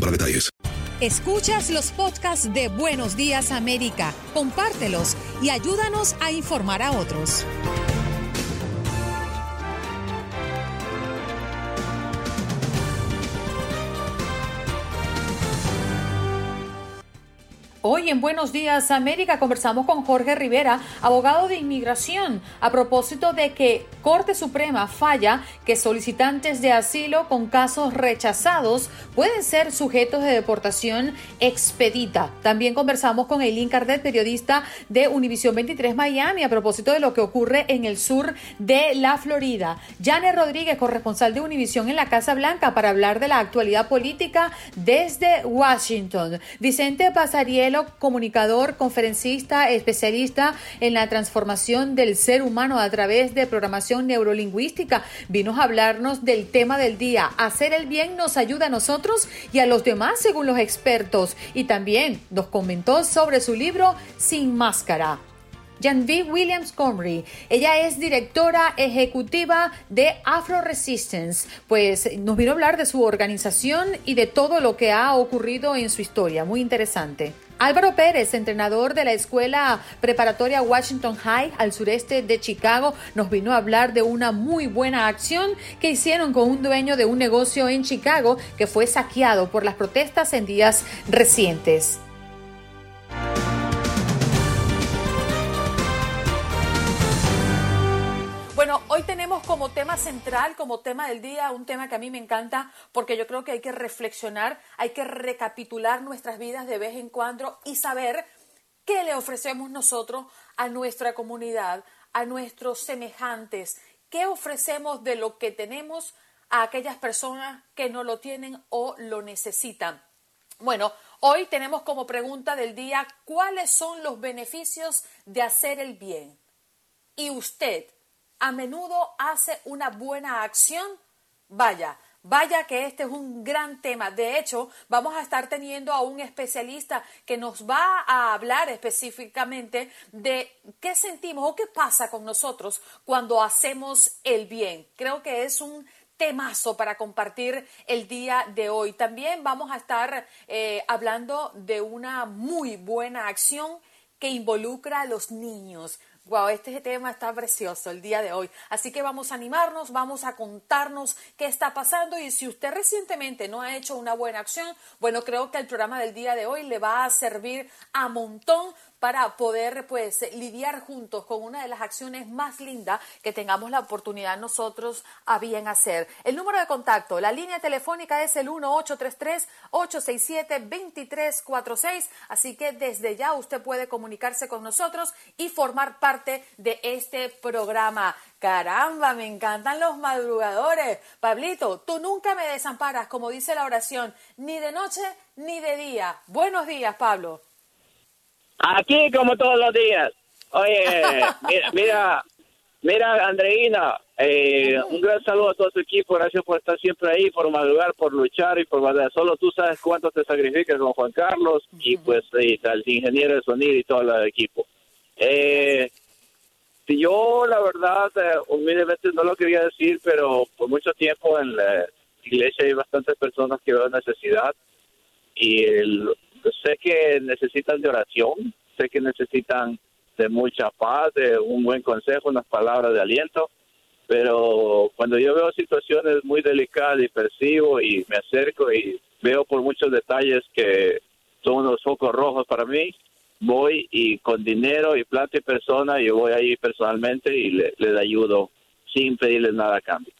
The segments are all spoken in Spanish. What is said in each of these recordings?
para detalles. Escuchas los podcasts de Buenos Días América, compártelos y ayúdanos a informar a otros. Hoy en Buenos Días América conversamos con Jorge Rivera, abogado de inmigración, a propósito de que Corte Suprema falla que solicitantes de asilo con casos rechazados pueden ser sujetos de deportación expedita. También conversamos con Eileen Cardet, periodista de Univisión 23 Miami, a propósito de lo que ocurre en el sur de la Florida. Janet Rodríguez, corresponsal de Univisión en la Casa Blanca, para hablar de la actualidad política desde Washington. Vicente Pasariel comunicador, conferencista, especialista en la transformación del ser humano a través de programación neurolingüística. Vino a hablarnos del tema del día. Hacer el bien nos ayuda a nosotros y a los demás, según los expertos. Y también nos comentó sobre su libro Sin Máscara. Janvi Williams Comrie. Ella es directora ejecutiva de Afro Resistance. Pues nos vino a hablar de su organización y de todo lo que ha ocurrido en su historia. Muy interesante. Álvaro Pérez, entrenador de la escuela preparatoria Washington High al sureste de Chicago, nos vino a hablar de una muy buena acción que hicieron con un dueño de un negocio en Chicago que fue saqueado por las protestas en días recientes. Bueno, hoy tenemos como tema central, como tema del día, un tema que a mí me encanta porque yo creo que hay que reflexionar, hay que recapitular nuestras vidas de vez en cuando y saber qué le ofrecemos nosotros a nuestra comunidad, a nuestros semejantes, qué ofrecemos de lo que tenemos a aquellas personas que no lo tienen o lo necesitan. Bueno, hoy tenemos como pregunta del día, ¿cuáles son los beneficios de hacer el bien? Y usted, a menudo hace una buena acción, vaya, vaya que este es un gran tema. De hecho, vamos a estar teniendo a un especialista que nos va a hablar específicamente de qué sentimos o qué pasa con nosotros cuando hacemos el bien. Creo que es un temazo para compartir el día de hoy. También vamos a estar eh, hablando de una muy buena acción que involucra a los niños. Wow, este tema está precioso el día de hoy. Así que vamos a animarnos, vamos a contarnos qué está pasando y si usted recientemente no ha hecho una buena acción, bueno, creo que el programa del día de hoy le va a servir a montón para poder pues lidiar juntos con una de las acciones más lindas que tengamos la oportunidad nosotros a bien hacer. El número de contacto, la línea telefónica es el 1833-867-2346, así que desde ya usted puede comunicarse con nosotros y formar parte de este programa. Caramba, me encantan los madrugadores. Pablito, tú nunca me desamparas, como dice la oración, ni de noche ni de día. Buenos días, Pablo. Aquí como todos los días. Oye, mira, mira, mira Andreina, eh, un gran saludo a todo tu equipo. Gracias por estar siempre ahí, por madrugar, por luchar y por verdad. Solo tú sabes cuánto te sacrificas con Juan Carlos y pues y, el ingeniero de sonido y todo el equipo. Eh, yo, la verdad, eh, humildemente no lo quería decir, pero por mucho tiempo en la iglesia hay bastantes personas que ven necesidad y sé que necesitan de oración, sé que necesitan de mucha paz, de un buen consejo, unas palabras de aliento, pero cuando yo veo situaciones muy delicadas y percibo y me acerco y veo por muchos detalles que son unos focos rojos para mí, voy y con dinero y plata y persona, yo voy ahí personalmente y le, le ayudo sin pedirles nada a cambio.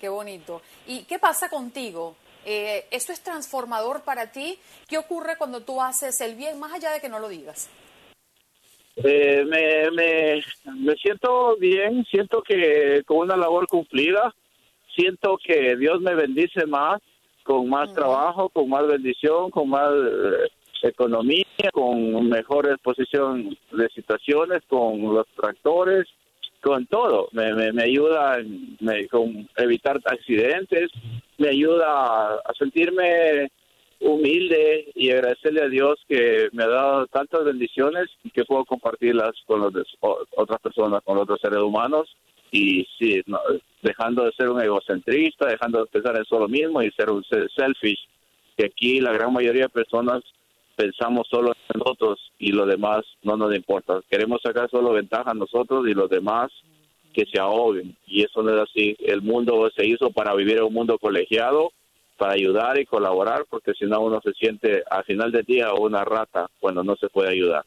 Qué bonito. ¿Y qué pasa contigo? Eh, ¿Esto es transformador para ti? ¿Qué ocurre cuando tú haces el bien, más allá de que no lo digas? Eh, me, me, me siento bien, siento que con una labor cumplida, siento que Dios me bendice más, con más trabajo, con más bendición, con más eh, economía, con mejor exposición de situaciones, con los tractores, con todo. Me, me, ayuda me, con evitar accidentes, me ayuda a, sentirme humilde y agradecerle a Dios que me ha dado tantas bendiciones y que puedo compartirlas con los otras personas, con otros seres humanos y sí, dejando de ser un egocentrista, dejando de pensar en solo mismo y ser un selfish, que aquí la gran mayoría de personas pensamos solo en nosotros y lo demás no nos importa. Queremos sacar solo ventaja a nosotros y los demás que se ahoguen. Y eso no es así. El mundo se hizo para vivir en un mundo colegiado, para ayudar y colaborar, porque si no uno se siente al final del día una rata cuando no se puede ayudar.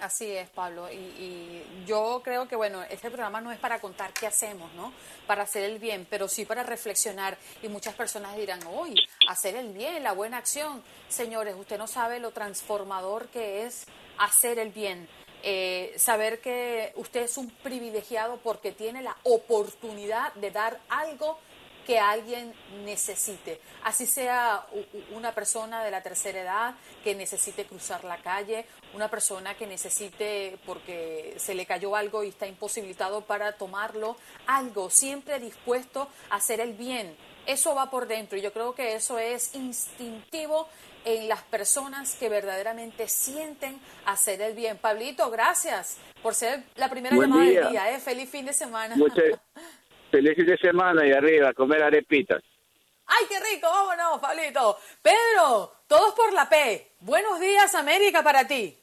Así es, Pablo. Y, yo creo que, bueno, este programa no es para contar qué hacemos, ¿no? Para hacer el bien, pero sí para reflexionar. Y muchas personas dirán, hoy, hacer el bien, la buena acción. Señores, usted no sabe lo transformador que es hacer el bien. Eh, saber que usted es un privilegiado porque tiene la oportunidad de dar algo que alguien necesite, así sea una persona de la tercera edad que necesite cruzar la calle, una persona que necesite porque se le cayó algo y está imposibilitado para tomarlo, algo, siempre dispuesto a hacer el bien. Eso va por dentro y yo creo que eso es instintivo en las personas que verdaderamente sienten hacer el bien. Pablito, gracias por ser la primera llamada del día. ¿eh? Feliz fin de semana. Feliz fin de semana y arriba, a comer arepitas. ¡Ay, qué rico! Vámonos, Pablito. Pedro, todos por la P. Buenos días, América, para ti.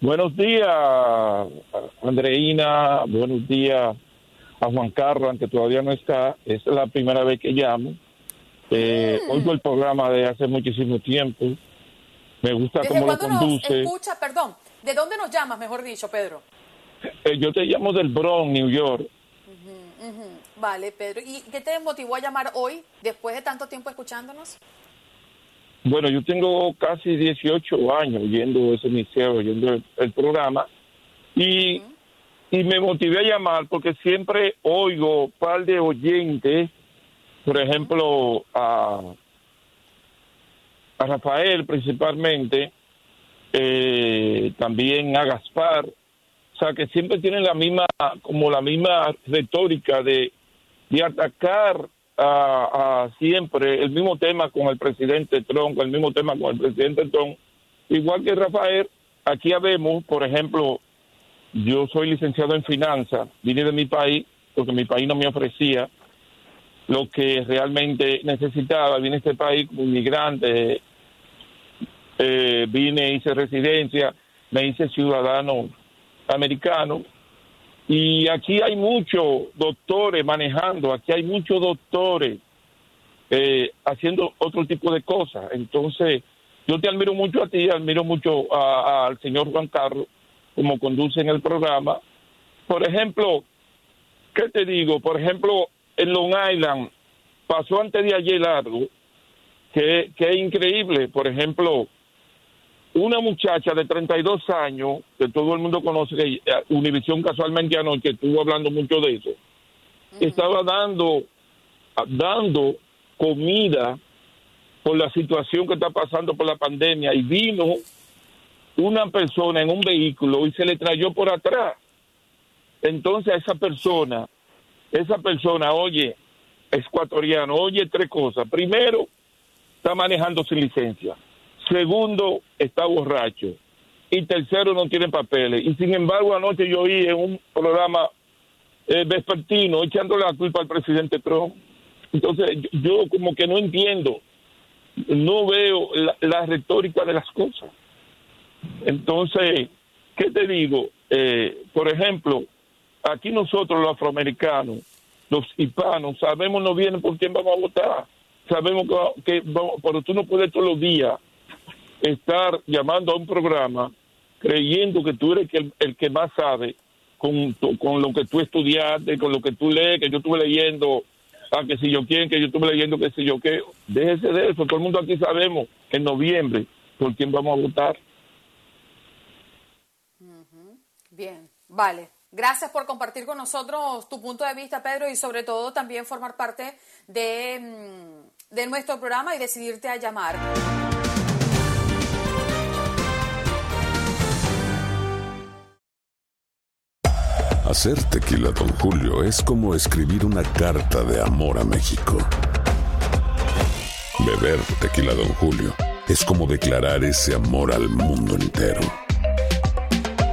Buenos días, Andreina. Buenos días a Juan Carlos, aunque todavía no está. Es la primera vez que llamo. Eh, mm. Oigo el programa de hace muchísimo tiempo. Me gusta cómo lo conduce. escucha, perdón, ¿de dónde nos llamas, mejor dicho, Pedro? Eh, yo te llamo del Bronx, New York. Vale, Pedro. ¿Y qué te motivó a llamar hoy, después de tanto tiempo escuchándonos? Bueno, yo tengo casi 18 años yendo ese emisor, oyendo el, programa, y, y me motivé a llamar porque siempre oigo un par de oyentes, por ejemplo, a, a Rafael principalmente, eh, también a Gaspar, sea, que siempre tienen la misma, como la misma retórica de, de atacar a, siempre el mismo tema con el presidente Trump, el mismo tema con el presidente Trump. Igual que Rafael, aquí habemos, por ejemplo, yo soy licenciado en finanzas, vine de mi país porque mi país no me ofrecía lo que realmente necesitaba. Vine a este país como inmigrante, eh, vine, hice residencia, me hice ciudadano americano. Y aquí hay muchos doctores manejando, aquí hay muchos doctores eh, haciendo otro tipo de cosas. Entonces, yo te admiro mucho a ti, admiro mucho al señor Juan Carlos, como conduce en el programa. Por ejemplo, ¿qué te digo? Por ejemplo, en Long Island pasó antes de ayer algo que, que es increíble. Por ejemplo, una muchacha de 32 años, que todo el mundo conoce, que eh, Univisión casualmente anoche estuvo hablando mucho de eso, estaba dando, dando comida por la situación que está pasando por la pandemia y vino una persona en un vehículo y se le trayó por atrás. Entonces a esa persona, esa persona, oye, ecuatoriano, oye tres cosas. Primero, está manejando sin licencia. Segundo, está borracho. Y tercero, no tiene papeles. Y sin embargo, anoche yo oí en un programa eh, vespertino echándole la culpa al presidente Trump. Entonces, yo, como que no entiendo, no veo la, retórica de las cosas. Entonces, ¿qué te digo? Eh, por ejemplo, aquí nosotros los afroamericanos, los hispanos, sabemos no vienen por quién vamos a votar. Sabemos que, que pero tú no puedes todos los días estar llamando a un programa creyendo que tú eres el, el que más sabe con, con lo que tú estudiaste, con lo que tú lees, que yo estuve leyendo, a que si yo quiero, que yo estuve leyendo, que si yo qué. Déjese de eso, todo el mundo aquí sabemos en noviembre por quién vamos a votar. Bien, vale. Gracias por compartir con nosotros tu punto de vista, Pedro, y sobre todo también formar parte de, mm, de nuestro programa y decidirte a llamar. Hacer tequila, don Julio, es como escribir una carta de amor a México. Beber tequila, don Julio, es como declarar ese amor al mundo entero.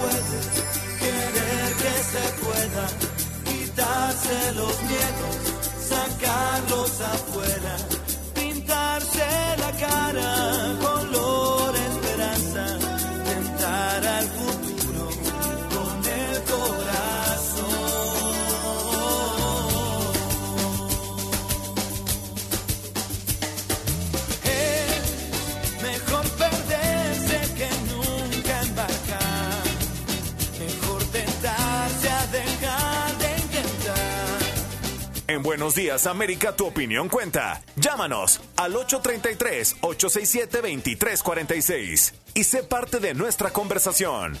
puede, querer que se pueda, quitarse los miedos, sacarlos afuera, Buenos Días, América, tu opinión cuenta. Llámanos al 833-867-2346 y sé parte de nuestra conversación.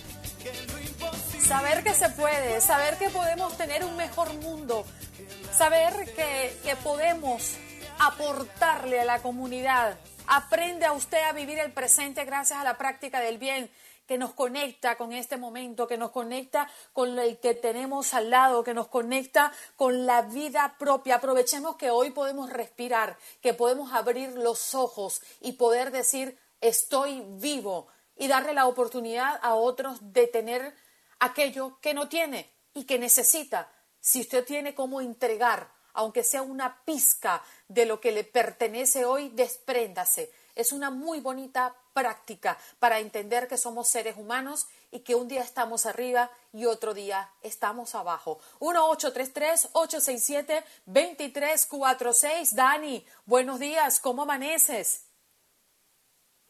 Saber que se puede, saber que podemos tener un mejor mundo, saber que, que podemos aportarle a la comunidad. Aprende a usted a vivir el presente gracias a la práctica del bien que nos conecta con este momento, que nos conecta con el que tenemos al lado, que nos conecta con la vida propia. Aprovechemos que hoy podemos respirar, que podemos abrir los ojos y poder decir estoy vivo y darle la oportunidad a otros de tener aquello que no tiene y que necesita. Si usted tiene cómo entregar, aunque sea una pizca de lo que le pertenece hoy, despréndase. Es una muy bonita práctica para entender que somos seres humanos y que un día estamos arriba y otro día estamos abajo. 1-833-867-2346. Dani, buenos días, ¿cómo amaneces?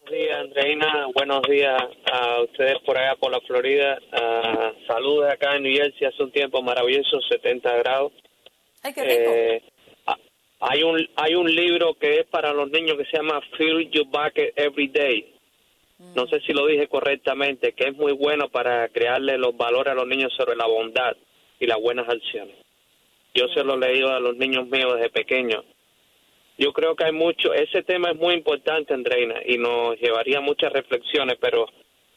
Buenos días, Andreina. Buenos días a ustedes por allá por la Florida. Ah, saludos acá en New Jersey. Hace un tiempo maravilloso, 70 grados. Ay, qué rico. Eh, Hay un, hay un libro que es para los niños que se llama Fill Your Bucket Every Day. No sé si lo dije correctamente, que es muy bueno para crearle los valores a los niños sobre la bondad y las buenas acciones. Yo se lo he leído a los niños míos desde pequeños. Yo creo que hay mucho, ese tema es muy importante, Andreina, y nos llevaría muchas reflexiones, pero,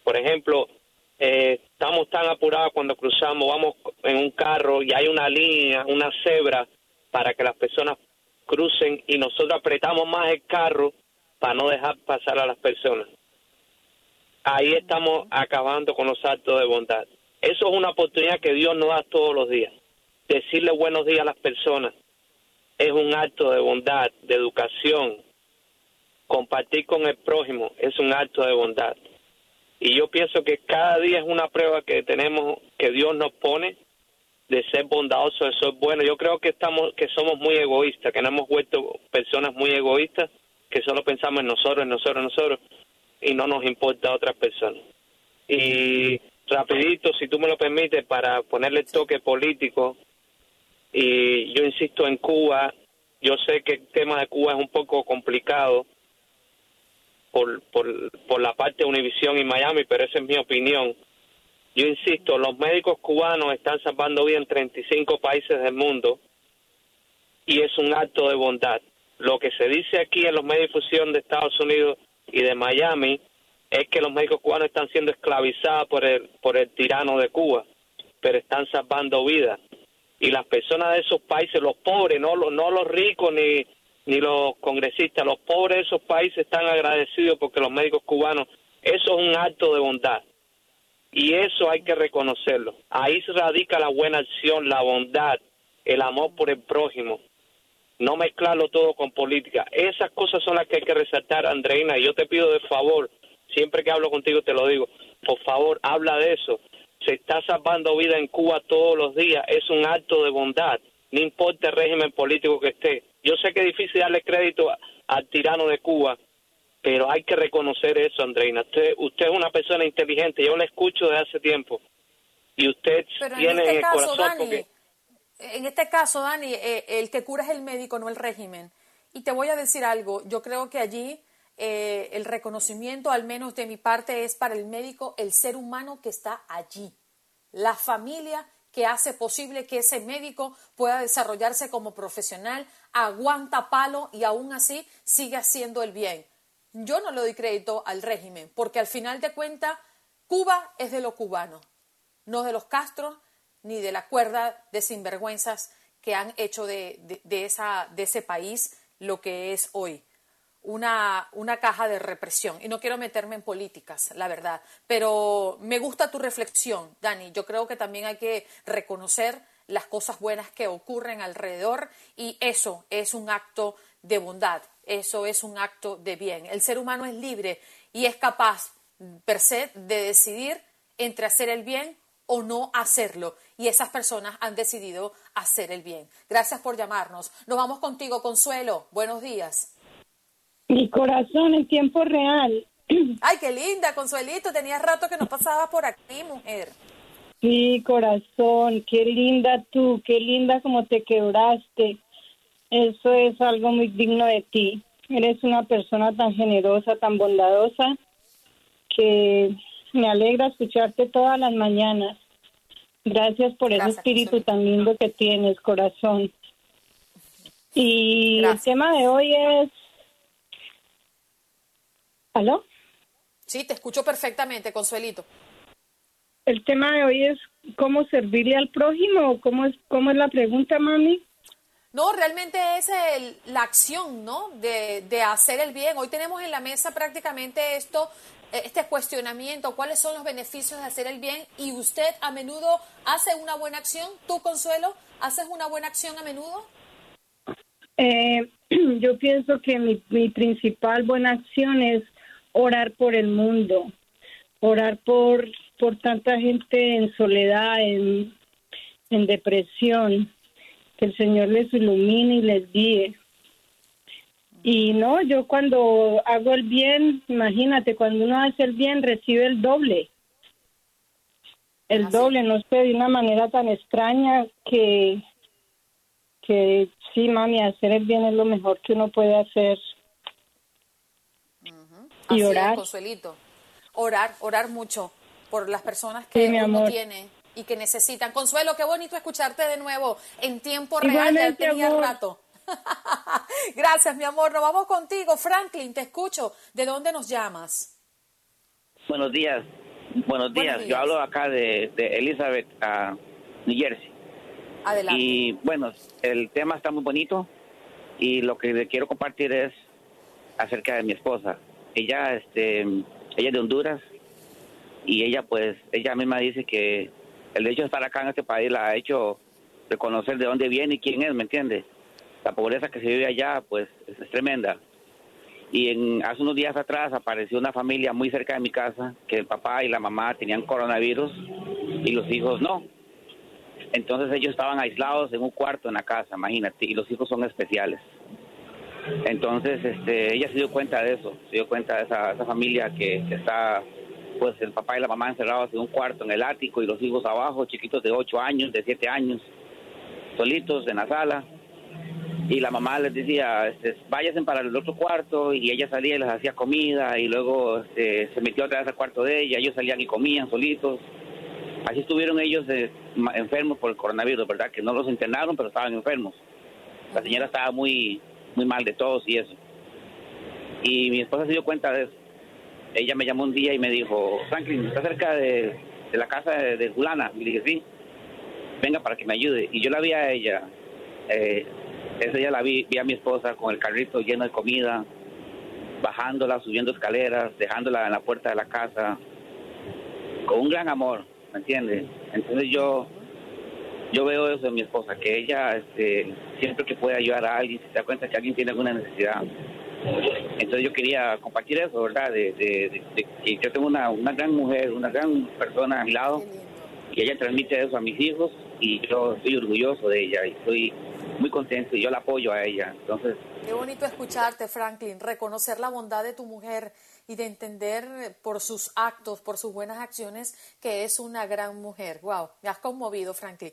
por ejemplo, eh, estamos tan apurados cuando cruzamos, vamos en un carro y hay una línea, una cebra, para que las personas crucen y nosotros apretamos más el carro para no dejar pasar a las personas. Ahí estamos acabando con los actos de bondad. Eso es una oportunidad que Dios nos da todos los días. Decirle buenos días a las personas es un acto de bondad, de educación. Compartir con el prójimo es un acto de bondad. Y yo pienso que cada día es una prueba que tenemos, que Dios nos pone de ser bondadoso, de ser bueno. Yo creo que estamos, que somos muy egoístas, que nos hemos vuelto personas muy egoístas, que solo pensamos en nosotros, en nosotros, en nosotros, y no nos importa a otras personas. Y rapidito, si tú me lo permites, para ponerle el toque político, y yo insisto en Cuba, yo sé que el tema de Cuba es un poco complicado por, por, por la parte de Univisión y Miami, pero esa es mi opinión. Yo insisto, los médicos cubanos están salvando vida en 35 países del mundo y es un acto de bondad. Lo que se dice aquí en los medios de difusión de Estados Unidos y de Miami es que los médicos cubanos están siendo esclavizados por el, por el tirano de Cuba, pero están salvando vidas. Y las personas de esos países, los pobres, no los, no los ricos ni, ni los congresistas, los pobres de esos países están agradecidos porque los médicos cubanos, eso es un acto de bondad. Y eso hay que reconocerlo. Ahí se radica la buena acción, la bondad, el amor por el prójimo. No mezclarlo todo con política. Esas cosas son las que hay que resaltar, Andreina. Y yo te pido de favor, siempre que hablo contigo te lo digo, por favor, habla de eso. Se está salvando vida en Cuba todos los días. Es un acto de bondad. No importa el régimen político que esté. Yo sé que es difícil darle crédito al tirano de Cuba, pero hay que reconocer eso, Andreina. Usted, usted es una persona inteligente. Yo la escucho desde hace tiempo. Y usted Pero en tiene este en el caso, corazón Dani, porque... en este caso, Dani, eh, el que cura es el médico, no el régimen. Y te voy a decir algo, yo creo que allí eh, el reconocimiento, al menos de mi parte, es para el médico, el ser humano que está allí, la familia que hace posible que ese médico pueda desarrollarse como profesional, aguanta palo y aún así sigue haciendo el bien. Yo no le doy crédito al régimen, porque al final de cuentas, Cuba es de los cubanos, no de los Castro ni de la cuerda de sinvergüenzas que han hecho de, de- esa, de ese país lo que es hoy. Una caja de represión. Y no quiero meterme en políticas, la verdad. Pero me gusta tu reflexión, Dani. Yo creo que también hay que reconocer las cosas buenas que ocurren alrededor y eso es un acto de bondad, eso es un acto de bien. El ser humano es libre y es capaz per se de decidir entre hacer el bien o no hacerlo. Y esas personas han decidido hacer el bien. Gracias por llamarnos. Nos vamos contigo, Consuelo. Buenos días. Mi corazón en tiempo real. Ay, qué linda, Consuelito. Tenías rato que no pasabas por aquí, mujer. Sí, corazón, qué linda tú, qué linda como te quebraste. Eso es algo muy digno de ti. Eres una persona tan generosa, tan bondadosa, que me alegra escucharte todas las mañanas. Gracias por ese espíritu tan lindo que tienes, corazón. Y el tema de hoy es... ¿Aló? Sí, te escucho perfectamente, Consuelito. El tema de hoy es cómo servirle al prójimo o cómo es, cómo es la pregunta, mami. No, realmente es el- la acción, ¿no? De, de hacer el bien. Hoy tenemos en la mesa prácticamente esto, eh, este cuestionamiento, cuáles son los beneficios de hacer el bien y usted a menudo hace una buena acción. ¿Tú, Consuelo, haces una buena acción a menudo? Eh, yo pienso que mi, mi principal buena acción es orar por el mundo, orar por, por tanta gente en soledad, en, en depresión, que el Señor les ilumine y les guíe. Y no, yo cuando hago el bien, imagínate, cuando uno hace el bien recibe el doble. El doble, no sé, de una manera tan extraña que, que sí, mami, hacer el bien es lo mejor que uno puede hacer. Así Y es, orar. Consuelito. Orar, orar mucho por las personas que Sí, mi uno amor. tiene y que necesitan. Consuelo, qué bonito escucharte de nuevo en tiempo real. Ya Igualmente, tenía amor. rato. Gracias, mi amor. Nos vamos contigo. Franklin, te escucho. ¿De dónde nos llamas? Buenos días. Buenos días. días. Yo hablo acá de, de Elizabeth, a New Jersey. Adelante. Y bueno, el tema está muy bonito y lo que le quiero compartir es acerca de mi esposa. Ella, este, ella es de Honduras y ella, pues, ella misma dice que el hecho de estar acá en este país la ha hecho reconocer de dónde viene y quién es, ¿me entiende? La pobreza que se vive allá, pues, es, tremenda. Y en, hace unos días atrás apareció una familia muy cerca de mi casa que el papá y la mamá tenían coronavirus y los hijos no. Entonces ellos estaban aislados en un cuarto en la casa, imagínate, y los hijos son especiales. Entonces este, ella se dio cuenta de eso, se dio cuenta de esa, esa familia que, que está, pues el papá y la mamá encerrados en un cuarto en el ático y los hijos abajo, chiquitos de 8 años, de 7 años, solitos en la sala. Y la mamá les decía, este, váyanse para el otro cuarto y ella salía y les hacía comida y luego este, se metió otra vez al cuarto de ella, ellos salían y comían solitos. Así estuvieron ellos eh, enfermos por el coronavirus, ¿verdad? Que no los internaron, pero estaban enfermos. La señora estaba muy, muy mal de todos y eso. Y mi esposa se dio cuenta de eso. Ella me llamó un día y me dijo, Franklin, ¿está cerca de, de la casa de, de Julana? Y le dije, sí. Venga para que me ayude. Y yo la vi a ella. Eh, ese día la vi, vi a mi esposa con el carrito lleno de comida, bajándola, subiendo escaleras, dejándola en la puerta de la casa, con un gran amor, ¿me entiendes? Entonces yo yo veo eso en mi esposa, que ella este, siempre que puede ayudar a alguien, se da cuenta que alguien tiene alguna necesidad. Entonces yo quería compartir eso, ¿verdad? De, de- de- de que yo tengo una, una gran mujer, una gran persona a mi lado, y ella transmite eso a mis hijos, y yo estoy orgulloso de ella, y estoy muy contento, y yo la apoyo a ella. Entonces, Qué bonito escucharte, Franklin, reconocer la bondad de tu mujer y de entender por sus actos, por sus buenas acciones, que es una gran mujer. Wow, me has conmovido, Franklin.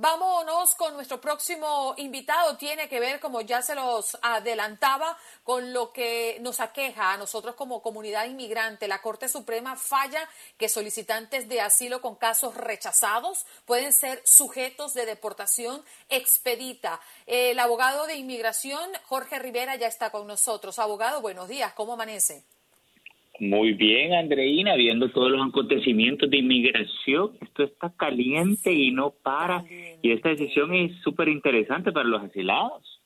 Vámonos con nuestro próximo invitado. Tiene que ver, como ya se los adelantaba, con lo que nos aqueja a nosotros como comunidad inmigrante. La Corte Suprema falla que solicitantes de asilo con casos rechazados pueden ser sujetos de deportación expedita. El abogado de inmigración, Jorge Rivera, ya está con nosotros. Abogado, buenos días. ¿Cómo amanece? Muy bien, Andreina, viendo todos los acontecimientos de inmigración, esto está caliente y no para. Y esta decisión es súper interesante para los asilados.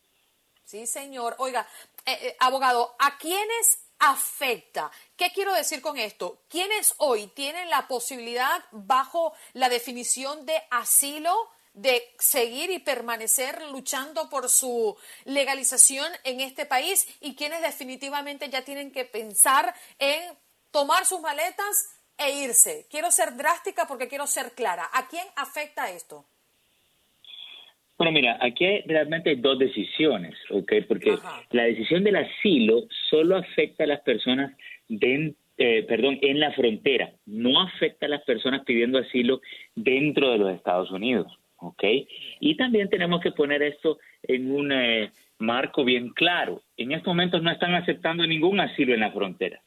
Sí, señor. Oiga, eh, eh, abogado, ¿a quiénes afecta? ¿Qué quiero decir con esto? ¿Quiénes hoy tienen la posibilidad, bajo la definición de asilo, de seguir y permanecer luchando por su legalización en este país y quienes definitivamente ya tienen que pensar en tomar sus maletas e irse? Quiero ser drástica porque quiero ser clara. ¿A quién afecta esto? Bueno, mira, aquí hay realmente dos decisiones, ¿ok? Porque la decisión del asilo solo afecta a las personas den- eh, perdón, en la frontera, no afecta a las personas pidiendo asilo dentro de los Estados Unidos, ¿ok? Y también tenemos que poner esto en un eh, marco bien claro. En estos momentos no están aceptando ningún asilo en la frontera.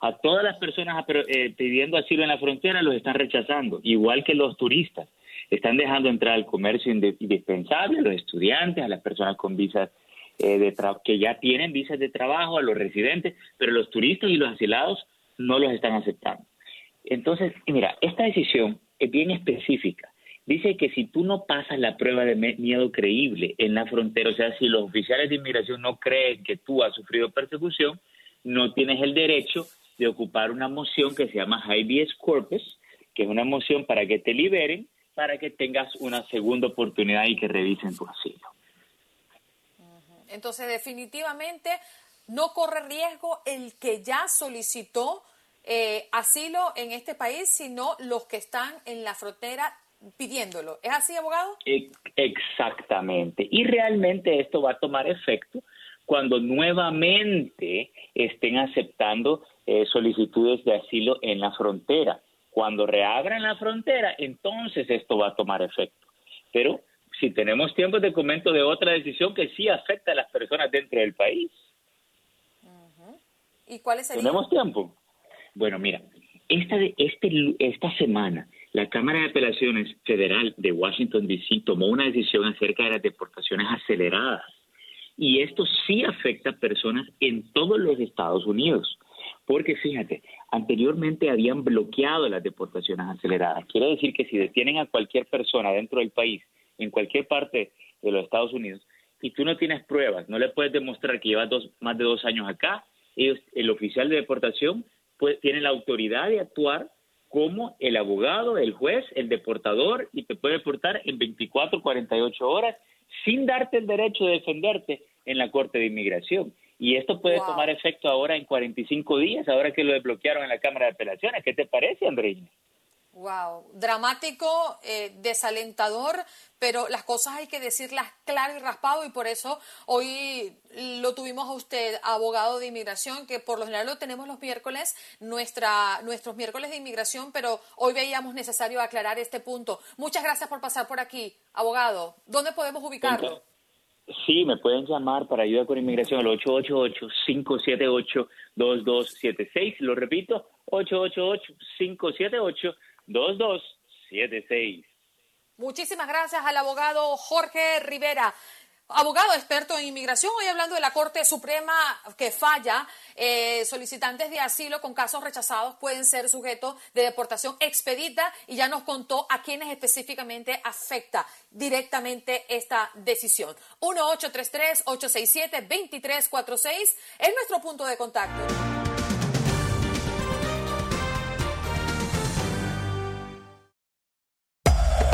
A todas las personas eh, pidiendo asilo en la frontera los están rechazando, igual que los turistas. Están dejando entrar al comercio indispensable, a los estudiantes, a las personas con visas eh, de que ya tienen visas de trabajo, a los residentes, pero los turistas y los asilados no los están aceptando. Entonces, mira, esta decisión es bien específica dice que si tú no pasas la prueba de miedo creíble en la frontera, o sea, si los oficiales de inmigración no creen que tú has sufrido persecución, no tienes el derecho de ocupar una moción que se llama habeas corpus, que es una moción para que te liberen, para que tengas una segunda oportunidad y que revisen tu asilo. Entonces, definitivamente no corre riesgo el que ya solicitó eh, asilo en este país, sino los que están en la frontera pidiéndolo. ¿Es así, abogado? Exactamente. Y realmente esto va a tomar efecto cuando nuevamente estén aceptando eh, solicitudes de asilo en la frontera. Cuando reabran la frontera, entonces esto va a tomar efecto. Pero si tenemos tiempo, te comento de otra decisión que sí afecta a las personas dentro del país. ¿Y cuáles serían? ¿Tenemos tiempo? Bueno, mira, esta, este, esta semana la Cámara de Apelaciones Federal de Washington, D.C. tomó una decisión acerca de las deportaciones aceleradas. Y esto sí afecta a personas en todos los Estados Unidos. Porque fíjate, anteriormente habían bloqueado las deportaciones aceleradas. Quiere decir que si detienen a cualquier persona dentro del país, en cualquier parte de los Estados Unidos, y tú no tienes pruebas, no le puedes demostrar que llevas dos, más de dos años acá, ellos, el oficial de deportación pues, tiene la autoridad de actuar como el abogado, el juez, el deportador, y te puede deportar en 24, 48 horas sin darte el derecho de defenderte en la Corte de Inmigración. Y esto puede Wow. tomar efecto ahora en 45 días, ahora que lo desbloquearon en la Cámara de Apelaciones. ¿Qué te parece, Andreina? Wow, dramático, eh, desalentador, pero las cosas hay que decirlas claro y raspado y por eso hoy lo tuvimos a usted, abogado de inmigración, que por lo general lo tenemos los miércoles, nuestra, nuestros miércoles de inmigración, pero hoy veíamos necesario aclarar este punto. Muchas gracias por pasar por aquí, abogado. ¿Dónde podemos ubicarlo? Sí, me pueden llamar para ayuda con inmigración al 888-578-2276. Lo repito, 888-578-2276. Muchísimas gracias al abogado Jorge Rivera. Abogado experto en inmigración, hoy hablando de la Corte Suprema que falla, eh, solicitantes de asilo con casos rechazados pueden ser sujetos de deportación expedita y ya nos contó a quienes específicamente afecta directamente esta decisión. 1-833-867-2346 es nuestro punto de contacto.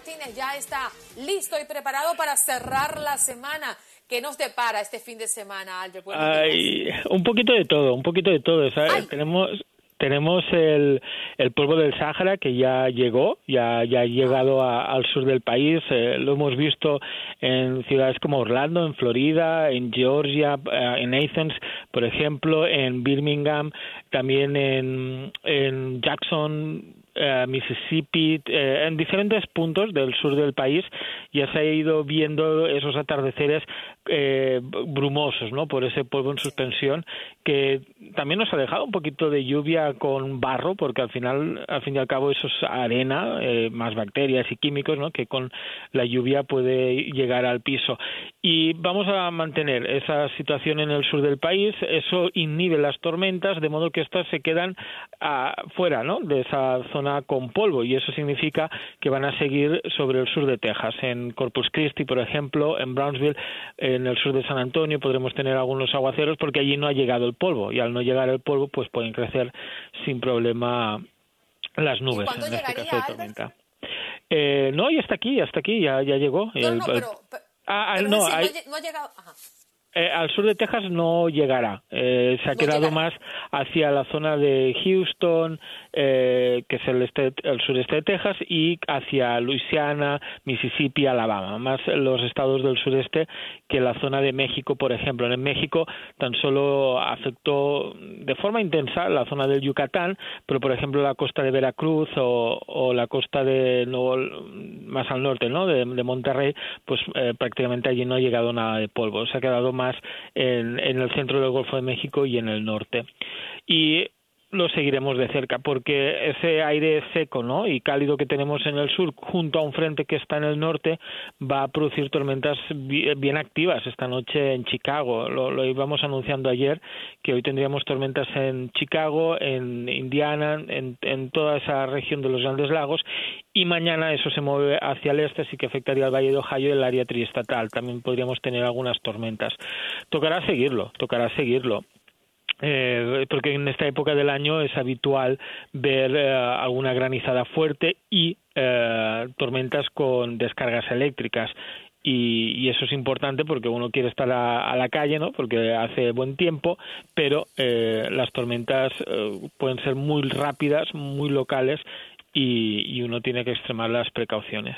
Martínez ya está listo y preparado para cerrar la semana. ¿Qué nos depara este fin de semana, Albert? Ay, un poquito de todo, un poquito de todo. ¿sabes? Tenemos tenemos el, el polvo del Sáhara que ya llegó, ya, ya ha llegado a- al sur del país. eh, lo hemos visto en ciudades como Orlando, en Florida, en Georgia, eh, en Athens, por ejemplo, en Birmingham, también en, en Jackson, eh, Mississippi, eh, en diferentes puntos del sur del país ya se ha ido viendo esos atardeceres eh, brumosos, ¿no? Por ese polvo en suspensión que también nos ha dejado un poquito de lluvia con barro, porque al final, al fin y al cabo, eso es arena, eh, más bacterias y químicos, ¿no? Que con la lluvia puede llegar al piso. Y vamos a mantener esa situación en el sur del país. Eso inhibe las tormentas, de modo que estas se quedan ah, fuera, ¿no? De esa zona con polvo y eso significa que van a seguir sobre el sur de Texas, en Corpus Christi, por ejemplo, en Brownsville, en el sur de San Antonio podremos tener algunos aguaceros porque allí no ha llegado el polvo y al no llegar el polvo pues pueden crecer sin problema las nubes, en este caso de tormenta. Eh, no, ya está aquí, ya está aquí, ya, ya llegó. No, El- no, el- pero, Ah, ah, pero es no, decir, hay- no, ha lle- no ha llegado. Ajá. Eh, al sur de Texas no llegará. Eh, se ha quedado más hacia la zona de Houston, eh, que es el, este, el sureste de Texas, y hacia Louisiana, Mississippi, Alabama. Más los estados del sureste que la zona de México, por ejemplo. En México tan solo afectó de forma intensa la zona del Yucatán, pero por ejemplo la costa de Veracruz o, la costa de Nuevo, más al norte, ¿no? De, de Monterrey, pues eh, prácticamente allí no ha llegado nada de polvo. Se ha quedado más en, en el centro del Golfo de México y en el norte. Y lo seguiremos de cerca porque ese aire seco ¿no? y cálido que tenemos en el sur junto a un frente que está en el norte va a producir tormentas bien activas esta noche en Chicago. Lo, íbamos anunciando ayer que hoy tendríamos tormentas en Chicago, en Indiana, en, en toda esa región de los Grandes Lagos y mañana eso se mueve hacia el este, así que afectaría al Valle de Ohio y el área triestatal. También podríamos tener algunas tormentas. Tocará seguirlo, tocará seguirlo. Eh, porque en esta época del año es habitual ver eh, alguna granizada fuerte y eh, tormentas con descargas eléctricas y, y, eso es importante porque uno quiere estar a, a, la calle, ¿no? Porque hace buen tiempo, pero eh, las tormentas eh, pueden ser muy rápidas, muy locales y, y, uno tiene que extremar las precauciones.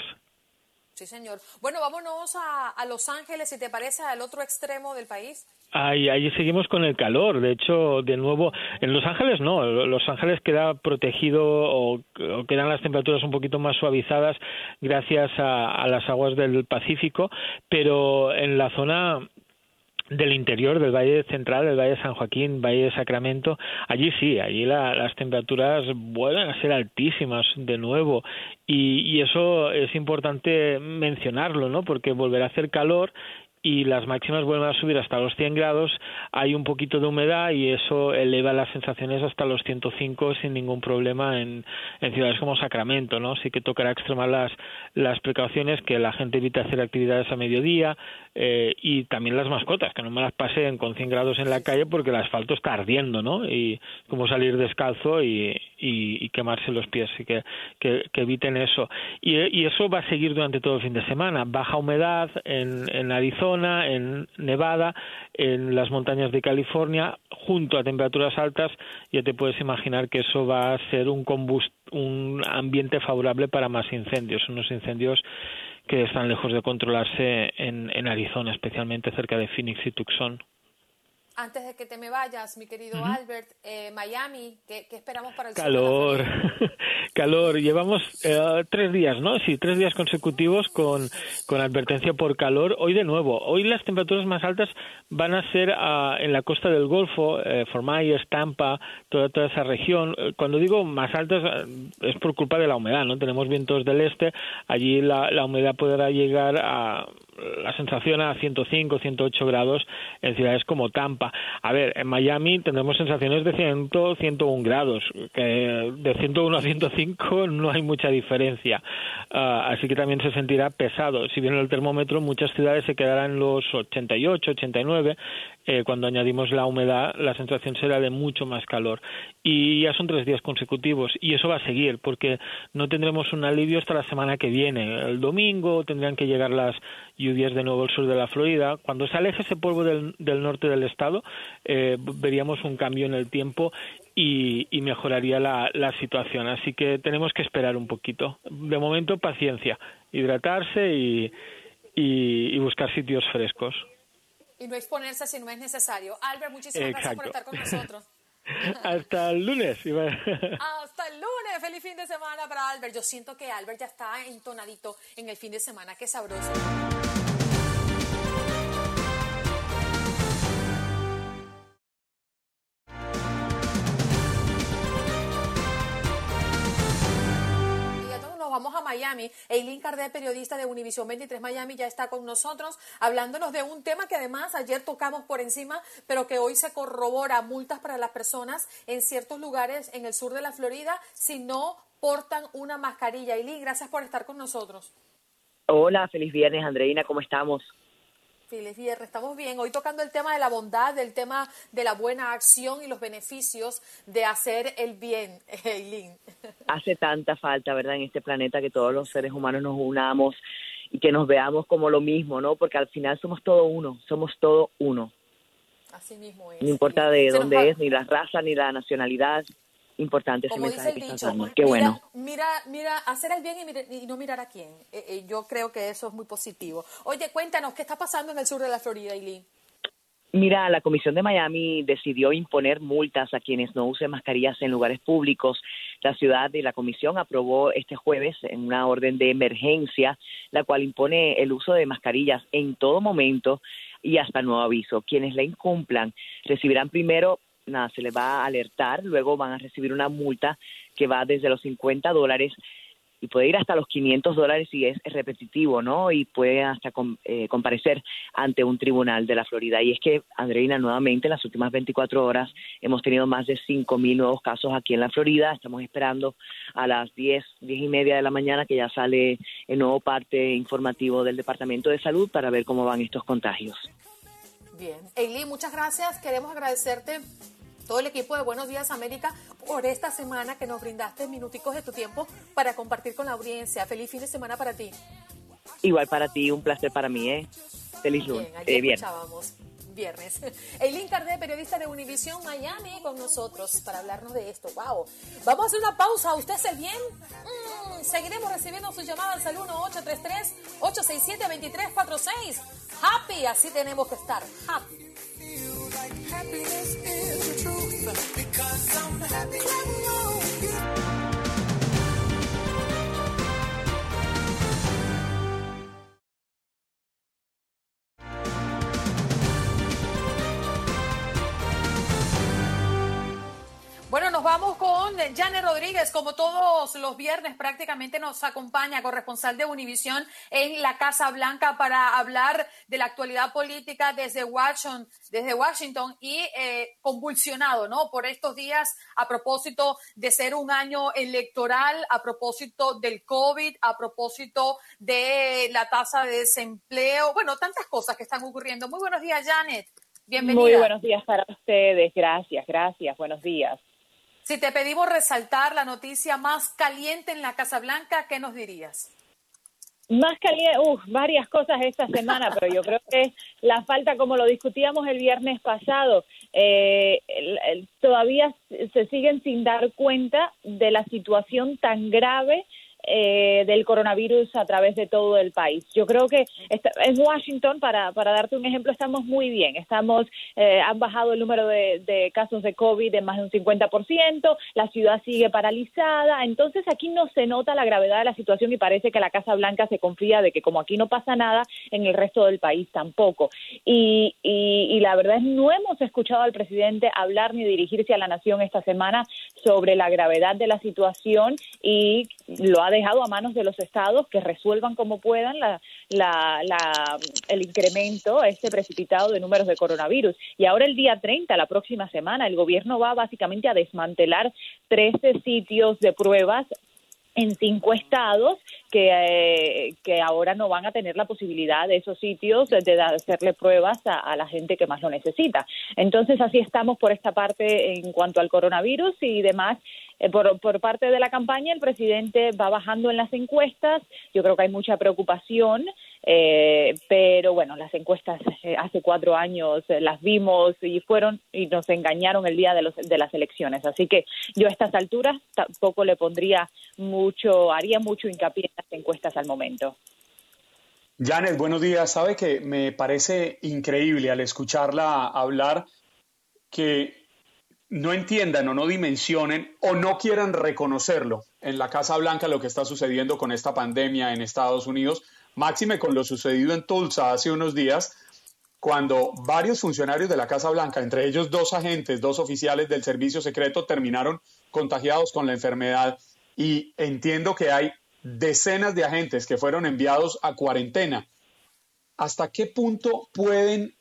Sí, señor. Bueno, vámonos a, a Los Ángeles, si te parece, al otro extremo del país. Ahí, seguimos con el calor. De hecho, de nuevo, en Los Ángeles no. Los Ángeles queda protegido o, quedan las temperaturas un poquito más suavizadas gracias a las aguas del Pacífico, pero en la zona del interior del Valle Central, del Valle de San Joaquín, Valle de Sacramento, allí sí, allí la, las temperaturas vuelven a ser altísimas de nuevo y, y eso es importante mencionarlo, ¿no? Porque volverá a hacer calor y las máximas vuelven a subir hasta los 100 grados, hay un poquito de humedad y eso eleva las sensaciones hasta los 105 sin ningún problema en, en ciudades como Sacramento, ¿no? Sí que tocará extremar las, las precauciones, que la gente evite hacer actividades a mediodía eh, y también las mascotas, que no me las pasen con 100 grados en la calle porque el asfalto está ardiendo, ¿no? Y como salir descalzo y, y, y quemarse los pies, así que, que, que eviten eso. Y, y, eso va a seguir durante todo el fin de semana. Baja humedad en, en Arizona, en Nevada, en las montañas de California, junto a temperaturas altas, ya te puedes imaginar que eso va a ser un, un ambiente favorable para más incendios, unos incendios que están lejos de controlarse en, en Arizona, especialmente cerca de Phoenix y Tucson. Antes de que te me vayas, mi querido uh -huh. Albert, eh, Miami, ¿qué, ¿qué, esperamos para el calor? calor. Llevamos eh, tres días, ¿no? Sí, tres días consecutivos con, con advertencia por calor. Hoy de nuevo. Hoy las temperaturas más altas van a ser uh, en la costa del Golfo, eh, Fort Myers, Tampa, toda, toda esa región. Cuando digo más altas es por culpa de la humedad, ¿no? Tenemos vientos del este. Allí la, la humedad podrá llegar a la sensación a 105, 108 grados en ciudades como Tampa. A ver, en Miami tendremos sensaciones de 100, 101 grados, que de 101 a 105 no hay mucha diferencia. Uh, así que también se sentirá pesado. Si bien el termómetro, muchas ciudades se quedarán los 88, 89, eh, cuando añadimos la humedad, la sensación será de mucho más calor. Y ya son tres días consecutivos y eso va a seguir porque no tendremos un alivio hasta la semana que viene. El domingo tendrían que llegar las lluvias de nuevo al sur de la Florida. Cuando se aleje ese polvo del, del norte del estado, eh, veríamos un cambio en el tiempo y, y mejoraría la, la, situación. Así que tenemos que esperar un poquito. De momento, paciencia, hidratarse y, y, y buscar sitios frescos. Y no exponerse si no es necesario. Albert, muchísimas Exacto. gracias por estar con nosotros. Hasta el lunes. Hasta el lunes. Feliz fin de semana para Albert. Yo siento que Albert ya está entonadito en el fin de semana. Qué sabroso. Vamos a Miami. Eileen Cardé, periodista de Univision 23 Miami, ya está con nosotros hablándonos de un tema que además ayer tocamos por encima, pero que hoy se corrobora multas para las personas en ciertos lugares en el sur de la Florida si no portan una mascarilla. Eileen, gracias por estar con nosotros. Hola, feliz viernes, Andreina, ¿cómo estamos? Feliz viernes, estamos bien. Hoy tocando el tema de la bondad, del tema de la buena acción y los beneficios de hacer el bien, Eileen. Hace tanta falta, ¿verdad?, en este planeta que todos los seres humanos nos unamos y que nos veamos como lo mismo, ¿no? Porque al final somos todo uno, somos todo uno. Así mismo es. No importa de dónde es, ni la raza, ni la nacionalidad. Importante ese Como dice mensaje el que dicho, dando. Qué mira, bueno. Mira, mira, hacer el bien y, y no mirar a quién. Eh, eh, yo creo que eso es muy positivo. Oye, cuéntanos, ¿qué está pasando en el sur de la Florida, Eileen? Mira, la Comisión de Miami decidió imponer multas a quienes no usen mascarillas en lugares públicos. La ciudad y la Comisión aprobó este jueves en una orden de emergencia, la cual impone el uso de mascarillas en todo momento y hasta nuevo aviso. Quienes la incumplan recibirán primero, nada, se les va a alertar, luego van a recibir una multa que va desde los 50 dólares y puede ir hasta los 500 dólares si es repetitivo, ¿no? Y puede hasta com- eh, comparecer ante un tribunal de la Florida. Y es que, Andreina, nuevamente en las últimas 24 horas hemos tenido más de 5.000 nuevos casos aquí en la Florida. Estamos esperando a las 10, 10 y media de la mañana que ya sale el nuevo parte informativo del Departamento de Salud para ver cómo van estos contagios. Bien. Eileen, muchas gracias. Queremos agradecerte todo el equipo de Buenos Días América por esta semana que nos brindaste minuticos de tu tiempo para compartir con la audiencia. Feliz fin de semana para ti. Igual para ti, un placer para mí, ¿eh? Feliz lunes. Bien, Eh, bien. viernes. Eileen Cardé, periodista de Univision Miami, con nosotros para hablarnos de esto. ¡Wow! Vamos a hacer una pausa. ¿Usted hace bien? Mm, seguiremos recibiendo sus llamadas al 1-833-867-2346. Happy, así tenemos que estar. Happy. Like happiness is the truth because I'm happy. Janet Rodríguez. Como todos los viernes, prácticamente nos acompaña corresponsal de Univisión en la Casa Blanca para hablar de la actualidad política desde Washington, desde Washington y eh, convulsionado, ¿no? Por estos días, a propósito de ser un año electoral, a propósito del COVID, a propósito de la tasa de desempleo, bueno, tantas cosas que están ocurriendo. Muy buenos días, Janet. Bienvenida. Muy buenos días para ustedes. Gracias, gracias. Buenos días. Si te pedimos resaltar la noticia más caliente en la Casa Blanca, ¿qué nos dirías? Más caliente, uf, varias cosas esta semana, pero yo creo que la falta, como lo discutíamos el viernes pasado, eh, todavía se siguen sin dar cuenta de la situación tan grave eh, del coronavirus a través de todo el país. Yo creo que esta- en Washington, para, para darte un ejemplo, estamos muy bien. Estamos, eh, han bajado el número de, de casos de COVID de más de un 50%, la ciudad sigue paralizada, entonces aquí no se nota la gravedad de la situación y parece que la Casa Blanca se confía de que como aquí no pasa nada, en el resto del país tampoco. Y, y, y la verdad es no hemos escuchado al presidente hablar ni dirigirse a la nación esta semana sobre la gravedad de la situación y lo ha dejado a manos de los estados que resuelvan como puedan la, la, la- el incremento este precipitado de números de coronavirus. Y ahora el día 30, la próxima semana, el gobierno va básicamente a desmantelar 13 sitios de pruebas en cinco estados que, eh, que ahora no van a tener la posibilidad de esos sitios de, de hacerle pruebas a, a la gente que más lo necesita. Entonces, así estamos por esta parte en cuanto al coronavirus y demás. Eh, por, por parte de la campaña, el presidente va bajando en las encuestas. Yo creo que hay mucha preocupación, eh, pero bueno, las encuestas eh, hace cuatro años eh, las vimos y fueron y nos engañaron el día de, los, de las elecciones. Así que yo a estas alturas tampoco le pondría mucho, haría mucho hincapié en las encuestas al momento. Janet, buenos días. Sabe que me parece increíble al escucharla hablar que no entiendan o no dimensionen o no quieran reconocerlo en la Casa Blanca lo que está sucediendo con esta pandemia en Estados Unidos, máxime con lo sucedido en Tulsa hace unos días, cuando varios funcionarios de la Casa Blanca, entre ellos dos agentes, dos oficiales del servicio secreto, terminaron contagiados con la enfermedad. Y entiendo que hay decenas de agentes que fueron enviados a cuarentena. ¿Hasta qué punto pueden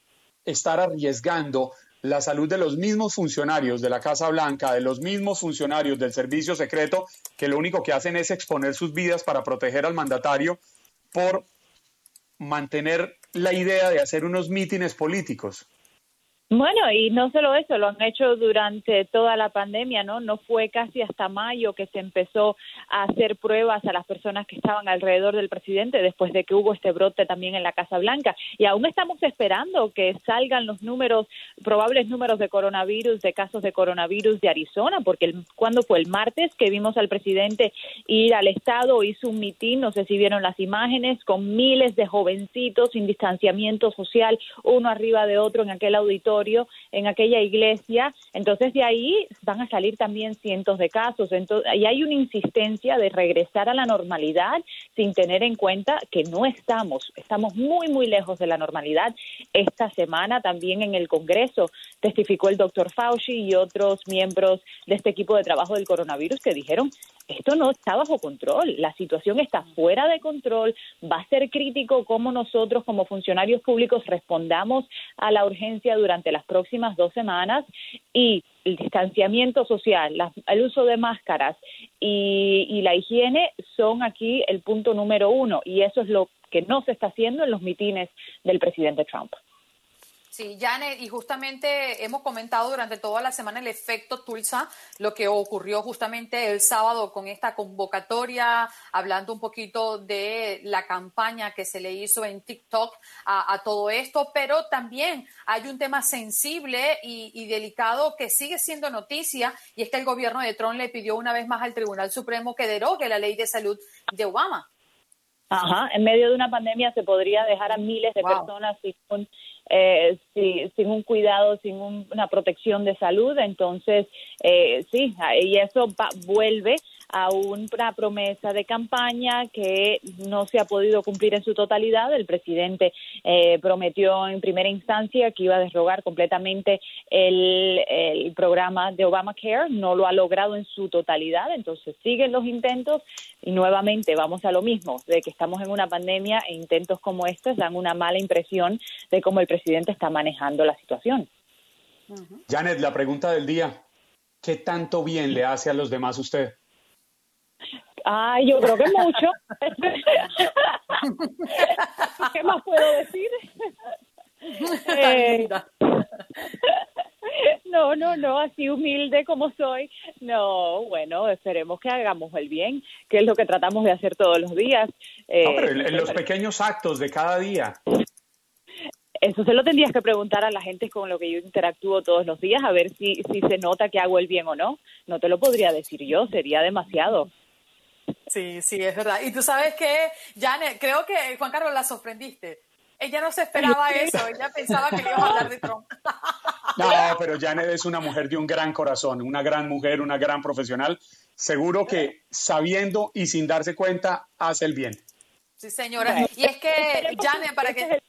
estar arriesgando la salud de los mismos funcionarios de la Casa Blanca, de los mismos funcionarios del servicio secreto, que lo único que hacen es exponer sus vidas para proteger al mandatario por mantener la idea de hacer unos mítines políticos? Bueno, y no solo eso, lo han hecho durante toda la pandemia, ¿no? No fue casi hasta mayo que se empezó a hacer pruebas a las personas que estaban alrededor del presidente después de que hubo este brote también en la Casa Blanca. Y aún estamos esperando que salgan los números, probables números de coronavirus, de casos de coronavirus de Arizona, porque el, cuando fue el martes que vimos al presidente ir al estado, hizo un mitin, no sé si vieron las imágenes, con miles de jovencitos sin distanciamiento social, uno arriba de otro en aquel auditorio en aquella iglesia. Entonces de ahí van a salir también cientos de casos. Entonces, y hay una insistencia de regresar a la normalidad sin tener en cuenta que no estamos, estamos muy, muy lejos de la normalidad. Esta semana también en el Congreso testificó el doctor Fauci y otros miembros de este equipo de trabajo del coronavirus que dijeron esto no está bajo control, la situación está fuera de control, va a ser crítico cómo nosotros como funcionarios públicos respondamos a la urgencia durante las próximas dos semanas y el distanciamiento social, el uso de máscaras y, y la higiene son aquí el punto número uno y eso es lo que no se está haciendo en los mitines del presidente Trump. Sí, Janet, y justamente hemos comentado durante toda la semana el efecto Tulsa, lo que ocurrió justamente el sábado con esta convocatoria, hablando un poquito de la campaña que se le hizo en TikTok a, todo esto, pero también hay un tema sensible y, y, delicado que sigue siendo noticia, y es que el gobierno de Trump le pidió una vez más al Tribunal Supremo que derogue la ley de salud de Obama. Ajá, en medio de una pandemia se podría dejar a miles de personas sin un, eh, sin un cuidado, sin una protección de salud. Entonces, eh, sí, y eso vuelve a una promesa de campaña que no se ha podido cumplir en su totalidad. El presidente eh, prometió en primera instancia que iba a desrogar completamente el, el programa de Obamacare, no lo ha logrado en su totalidad, entonces siguen los intentos y nuevamente vamos a lo mismo, de que estamos en una pandemia e intentos como estos dan una mala impresión de cómo el presidente está manejando la situación. Janet, la pregunta del día, ¿qué tanto bien le hace a los demás usted? Ay, yo creo que mucho. ¿Qué más puedo decir? Eh, no, no, no, así humilde como soy. No, bueno, esperemos que hagamos el bien, que es lo que tratamos de hacer todos los días. Eh, no, pero en, en los pequeños actos de cada día. Eso se lo tendrías que preguntar a la gente con lo que yo interactúo todos los días, a ver si, si se nota que hago el bien o no. No te lo podría decir yo, sería demasiado. Sí, sí, es verdad. Y tú sabes que, Janet, creo que Juan Carlos la sorprendiste. Ella no se esperaba eso, ella pensaba que iba a hablar de Trump. No, pero Janet es una mujer de un gran corazón, una gran mujer, una gran profesional. Seguro que sabiendo y sin darse cuenta hace el bien. Sí, señora. Y es que, Janet, para que...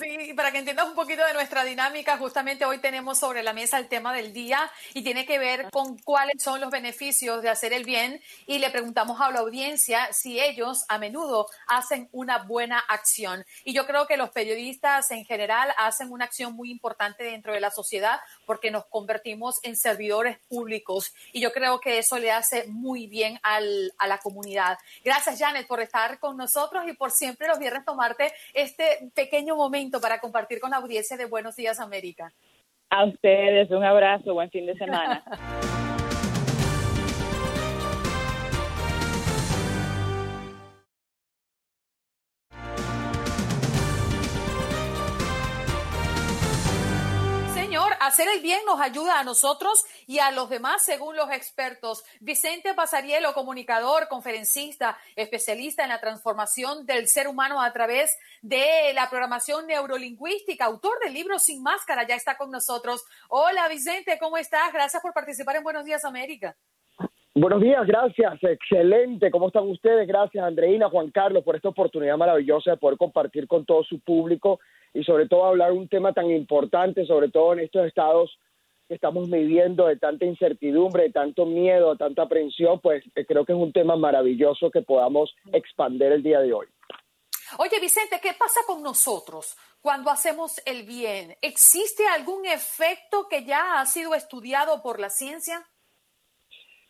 Sí, para que entiendas un poquito de nuestra dinámica, justamente hoy tenemos sobre la mesa el tema del día y tiene que ver con cuáles son los beneficios de hacer el bien y le preguntamos a la audiencia si ellos a menudo hacen una buena acción. Y yo creo que los periodistas en general hacen una acción muy importante dentro de la sociedad porque nos convertimos en servidores públicos y yo creo que eso le hace muy bien al, a la comunidad. Gracias Janet por estar con nosotros y por siempre los viernes tomarte este pequeño momento para compartir con la audiencia de Buenos Días América. A ustedes, un abrazo, buen fin de semana. Hacer el bien nos ayuda a nosotros y a los demás, según los expertos. Vicente Pasarielo, comunicador, conferencista, especialista en la transformación del ser humano a través de la programación neurolingüística, autor del libro Sin Máscara, ya está con nosotros. Hola Vicente, ¿cómo estás? Gracias por participar en Buenos Días América. Buenos días, gracias, excelente. ¿Cómo están ustedes? Gracias, Andreina, Juan Carlos, por esta oportunidad maravillosa de poder compartir con todo su público y sobre todo hablar un tema tan importante, sobre todo en estos estados que estamos viviendo de tanta incertidumbre, de tanto miedo, de tanta aprensión, pues eh, creo que es un tema maravilloso que podamos expander el día de hoy. Oye, Vicente, ¿qué pasa con nosotros cuando hacemos el bien? ¿Existe algún efecto que ya ha sido estudiado por la ciencia?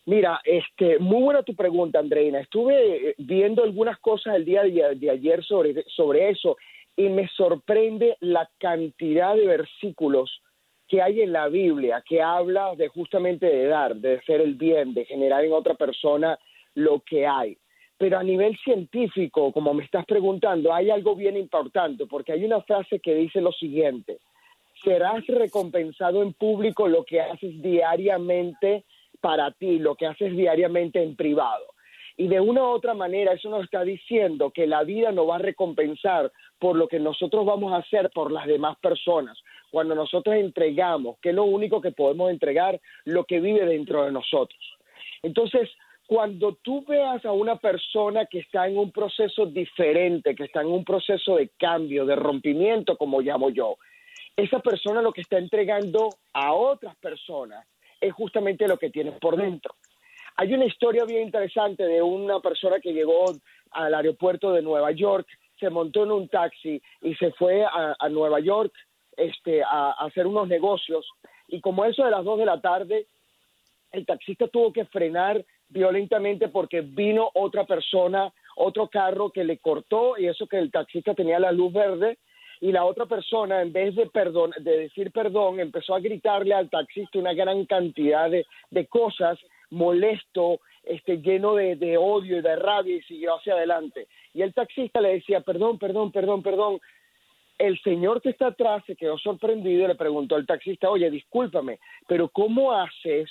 Mira, este, muy buena tu pregunta, Andreina. Estuve eh, viendo algunas cosas el día de, ayer sobre, sobre eso y me sorprende la cantidad de versículos que hay en la Biblia que habla de justamente de dar, de hacer el bien, de generar en otra persona lo que hay. Pero a nivel científico, como me estás preguntando, hay algo bien importante, porque hay una frase que dice lo siguiente, serás recompensado en público lo que haces diariamente para ti, lo que haces diariamente en privado. Y de una u otra manera eso nos está diciendo que la vida nos va a recompensar por lo que nosotros vamos a hacer por las demás personas. Cuando nosotros entregamos, que es lo único que podemos entregar, lo que vive dentro de nosotros. Entonces, cuando tú veas a una persona que está en un proceso diferente, que está en un proceso de cambio, de rompimiento, como llamo yo, esa persona lo que está entregando a otras personas es justamente lo que tiene por dentro. Hay una historia bien interesante de una persona que llegó al aeropuerto de Nueva York, se montó en un taxi y se fue a, a Nueva York este, a, a hacer unos negocios. Y como eso de las dos de la tarde, el taxista tuvo que frenar violentamente porque vino otra persona, otro carro que le cortó y eso que el taxista tenía la luz verde y la otra persona en vez de perdón de decir perdón empezó a gritarle al taxista una gran cantidad de, de cosas molesto este lleno de, de odio y de rabia y siguió hacia adelante. Y el taxista le decía perdón perdón perdón perdón el señor que está atrás se quedó sorprendido y le preguntó al taxista oye discúlpame pero cómo haces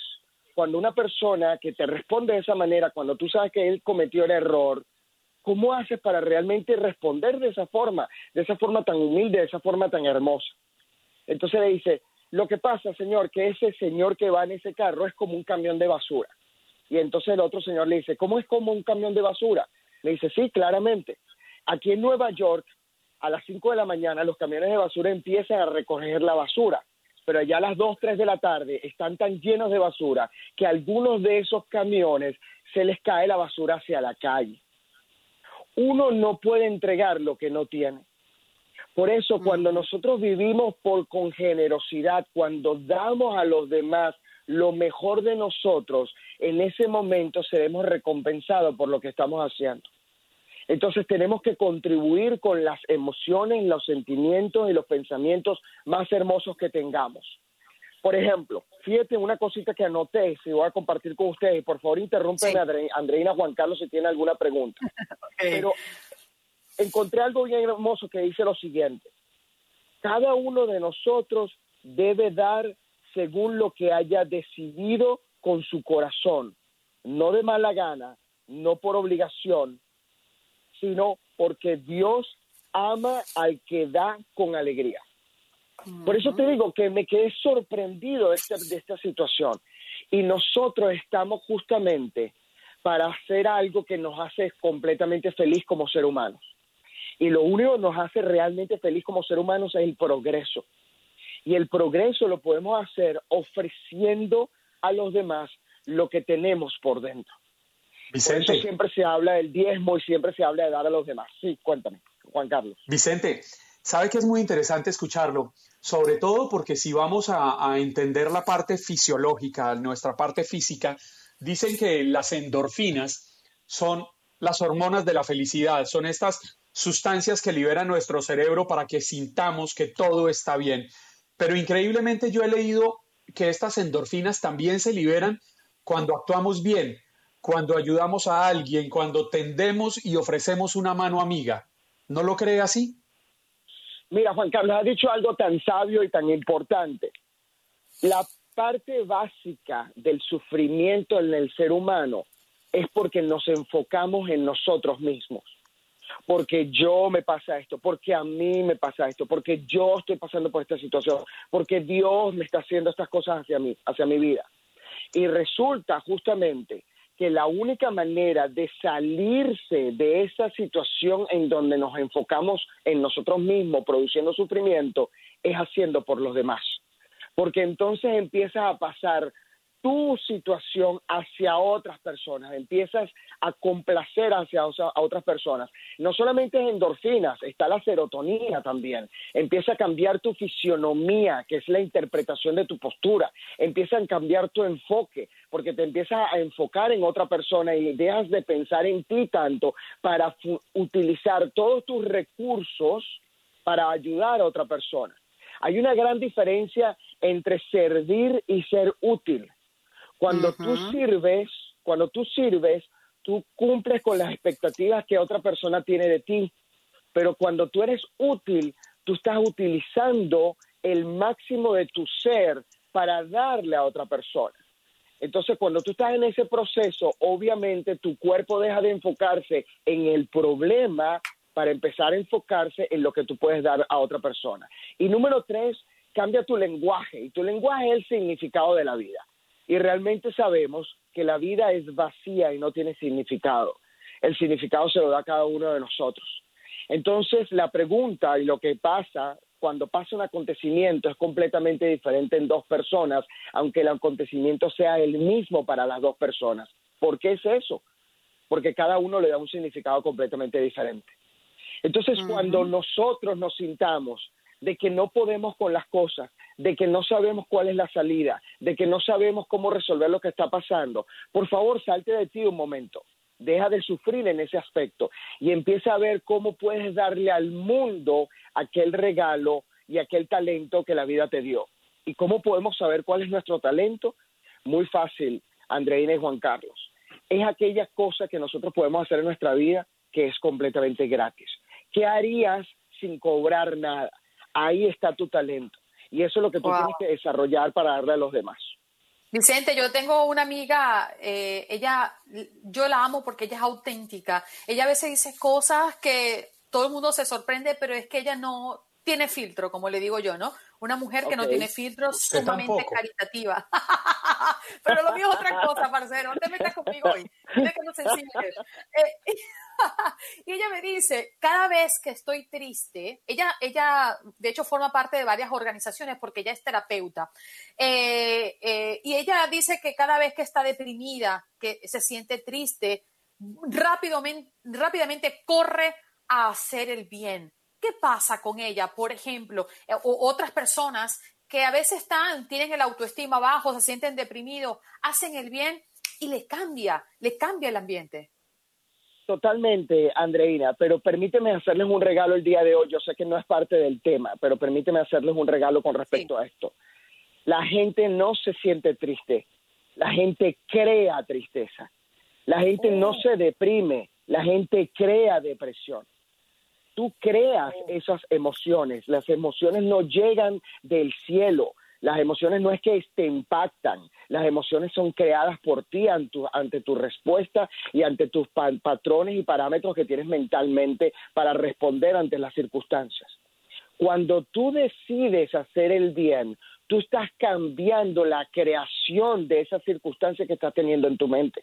cuando una persona que te responde de esa manera, cuando tú sabes que él cometió el error, ¿cómo haces para realmente responder de esa forma, de esa forma tan humilde, de esa forma tan hermosa? Entonces le dice, lo que pasa, señor, que ese señor que va en ese carro es como un camión de basura. Y entonces el otro señor le dice, ¿cómo es como un camión de basura? Le dice, sí, claramente. Aquí en Nueva York, a las 5 de la mañana, los camiones de basura empiezan a recoger la basura pero ya a las 2, 3 de la tarde están tan llenos de basura que a algunos de esos camiones se les cae la basura hacia la calle. Uno no puede entregar lo que no tiene. Por eso cuando nosotros vivimos por con generosidad, cuando damos a los demás lo mejor de nosotros, en ese momento seremos recompensados por lo que estamos haciendo. Entonces tenemos que contribuir con las emociones, los sentimientos y los pensamientos más hermosos que tengamos. Por ejemplo, fíjate una cosita que anoté, si voy a compartir con ustedes, por favor interrúmpeme, Andre- Andreina Juan Carlos, si tiene alguna pregunta. Pero encontré algo bien hermoso que dice lo siguiente, cada uno de nosotros debe dar según lo que haya decidido con su corazón, no de mala gana, no por obligación, sino porque Dios ama al que da con alegría. Por eso te digo que me quedé sorprendido de esta, de esta situación. Y nosotros estamos justamente para hacer algo que nos hace completamente feliz como ser humanos. Y lo único que nos hace realmente feliz como ser humanos es el progreso. Y el progreso lo podemos hacer ofreciendo a los demás lo que tenemos por dentro. Por eso Vicente. siempre se habla del diezmo y siempre se habla de dar a los demás. Sí, cuéntame, Juan Carlos. Vicente, sabe que es muy interesante escucharlo, sobre todo porque si vamos a, entender la parte fisiológica, nuestra parte física, dicen que las endorfinas son las hormonas de la felicidad, son estas sustancias que libera nuestro cerebro para que sintamos que todo está bien. Pero increíblemente yo he leído que estas endorfinas también se liberan cuando actuamos bien, cuando ayudamos a alguien, cuando tendemos y ofrecemos una mano amiga. ¿No lo cree así? Mira, Juan Carlos, has dicho algo tan sabio y tan importante. La parte básica del sufrimiento en el ser humano es porque nos enfocamos en nosotros mismos. Porque yo me pasa esto, porque a mí me pasa esto, porque yo estoy pasando por esta situación, porque Dios me está haciendo estas cosas hacia mí, hacia mi vida. Y resulta justamente que la única manera de salirse de esa situación en donde nos enfocamos en nosotros mismos, produciendo sufrimiento, es haciendo por los demás. Porque entonces empiezas a pasar tu situación hacia otras personas, empiezas a complacer hacia a otras personas. No solamente es endorfinas, está la serotonina también. Empieza a cambiar tu fisionomía, que es la interpretación de tu postura. Empieza a cambiar tu enfoque, porque te empiezas a enfocar en otra persona y dejas de pensar en ti tanto para utilizar todos tus recursos para ayudar a otra persona. Hay una gran diferencia entre servir y ser útil. Cuando tú sirves, cuando tú sirves, tú cumples con las expectativas que otra persona tiene de ti. Pero cuando tú eres útil, tú estás utilizando el máximo de tu ser para darle a otra persona. Entonces, cuando tú estás en ese proceso, obviamente tu cuerpo deja de enfocarse en el problema para empezar a enfocarse en lo que tú puedes dar a otra persona. Y número tres, cambia tu lenguaje. Y tu lenguaje es el significado de la vida. Y realmente sabemos que la vida es vacía y no tiene significado. El significado se lo da cada uno de nosotros. Entonces, la pregunta y lo que pasa cuando pasa un acontecimiento es completamente diferente en dos personas, aunque el acontecimiento sea el mismo para las dos personas. ¿Por qué es eso? Porque cada uno le da un significado completamente diferente. Entonces, cuando nosotros nos sintamos de que no podemos con las cosas, de que no sabemos cuál es la salida, de que no sabemos cómo resolver lo que está pasando, por favor, salte de ti un momento. Deja de sufrir en ese aspecto y empieza a ver cómo puedes darle al mundo aquel regalo y aquel talento que la vida te dio. ¿Y cómo podemos saber cuál es nuestro talento? Muy fácil, Andreina y Juan Carlos. Es aquella cosa que nosotros podemos hacer en nuestra vida que es completamente gratis. ¿Qué harías sin cobrar nada? Ahí está tu talento. Y eso es lo que tú Wow. tienes que desarrollar para darle a los demás. Vicente, yo tengo una amiga, eh, ella, yo la amo porque ella es auténtica. Ella a veces dice cosas que todo el mundo se sorprende, pero es que ella no tiene filtro, como le digo yo, ¿no? Una mujer que no tiene filtro, Usted sumamente tampoco. caritativa. pero lo mío es otra cosa, parcero. No te metas conmigo hoy. Dile que. Eh, y ella me dice, cada vez que estoy triste, ella, ella de hecho forma parte de varias organizaciones porque ella es terapeuta, Eh, eh, y ella dice que cada vez que está deprimida, que se siente triste, rápidamente, rápidamente corre a hacer el bien. ¿Qué pasa con ella, por ejemplo, eh, o otras personas que a veces están, tienen el autoestima bajo, se sienten deprimidos, hacen el bien y le cambia, le cambia el ambiente? Totalmente, Andreina, pero permíteme hacerles un regalo el día de hoy. Yo sé que no es parte del tema, pero permíteme hacerles un regalo con respecto a esto. La gente no se siente triste, la gente crea tristeza. La gente no se deprime, la gente crea depresión. Tú creas esas emociones, las emociones no llegan del cielo, las emociones no es que te impactan, las emociones son creadas por ti ante tu, ante tu respuesta y ante tus pa- patrones y parámetros que tienes mentalmente para responder ante las circunstancias. Cuando tú decides hacer el bien, tú estás cambiando la creación de esa circunstancia que estás teniendo en tu mente.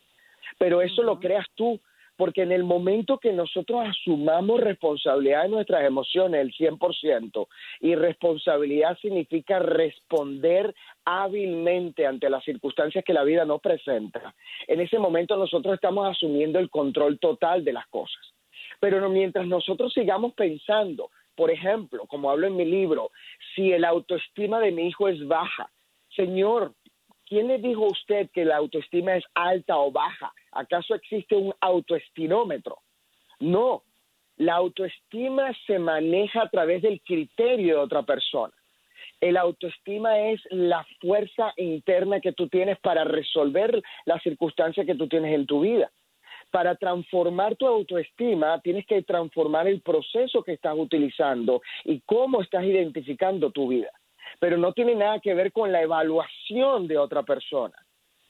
Pero eso lo creas tú, porque en el momento que nosotros asumamos responsabilidad de nuestras emociones, el 100%, y responsabilidad significa responder hábilmente ante las circunstancias que la vida nos presenta, en ese momento nosotros estamos asumiendo el control total de las cosas. Pero mientras nosotros sigamos pensando, por ejemplo, como hablo en mi libro, si el autoestima de mi hijo es baja, señor, ¿quién le dijo a usted que la autoestima es alta o baja? ¿Acaso existe un autoestinómetro? No, la autoestima se maneja a través del criterio de otra persona. El autoestima es la fuerza interna que tú tienes para resolver las circunstancias que tú tienes en tu vida. Para transformar tu autoestima, tienes que transformar el proceso que estás utilizando y cómo estás identificando tu vida. Pero no tiene nada que ver con la evaluación de otra persona.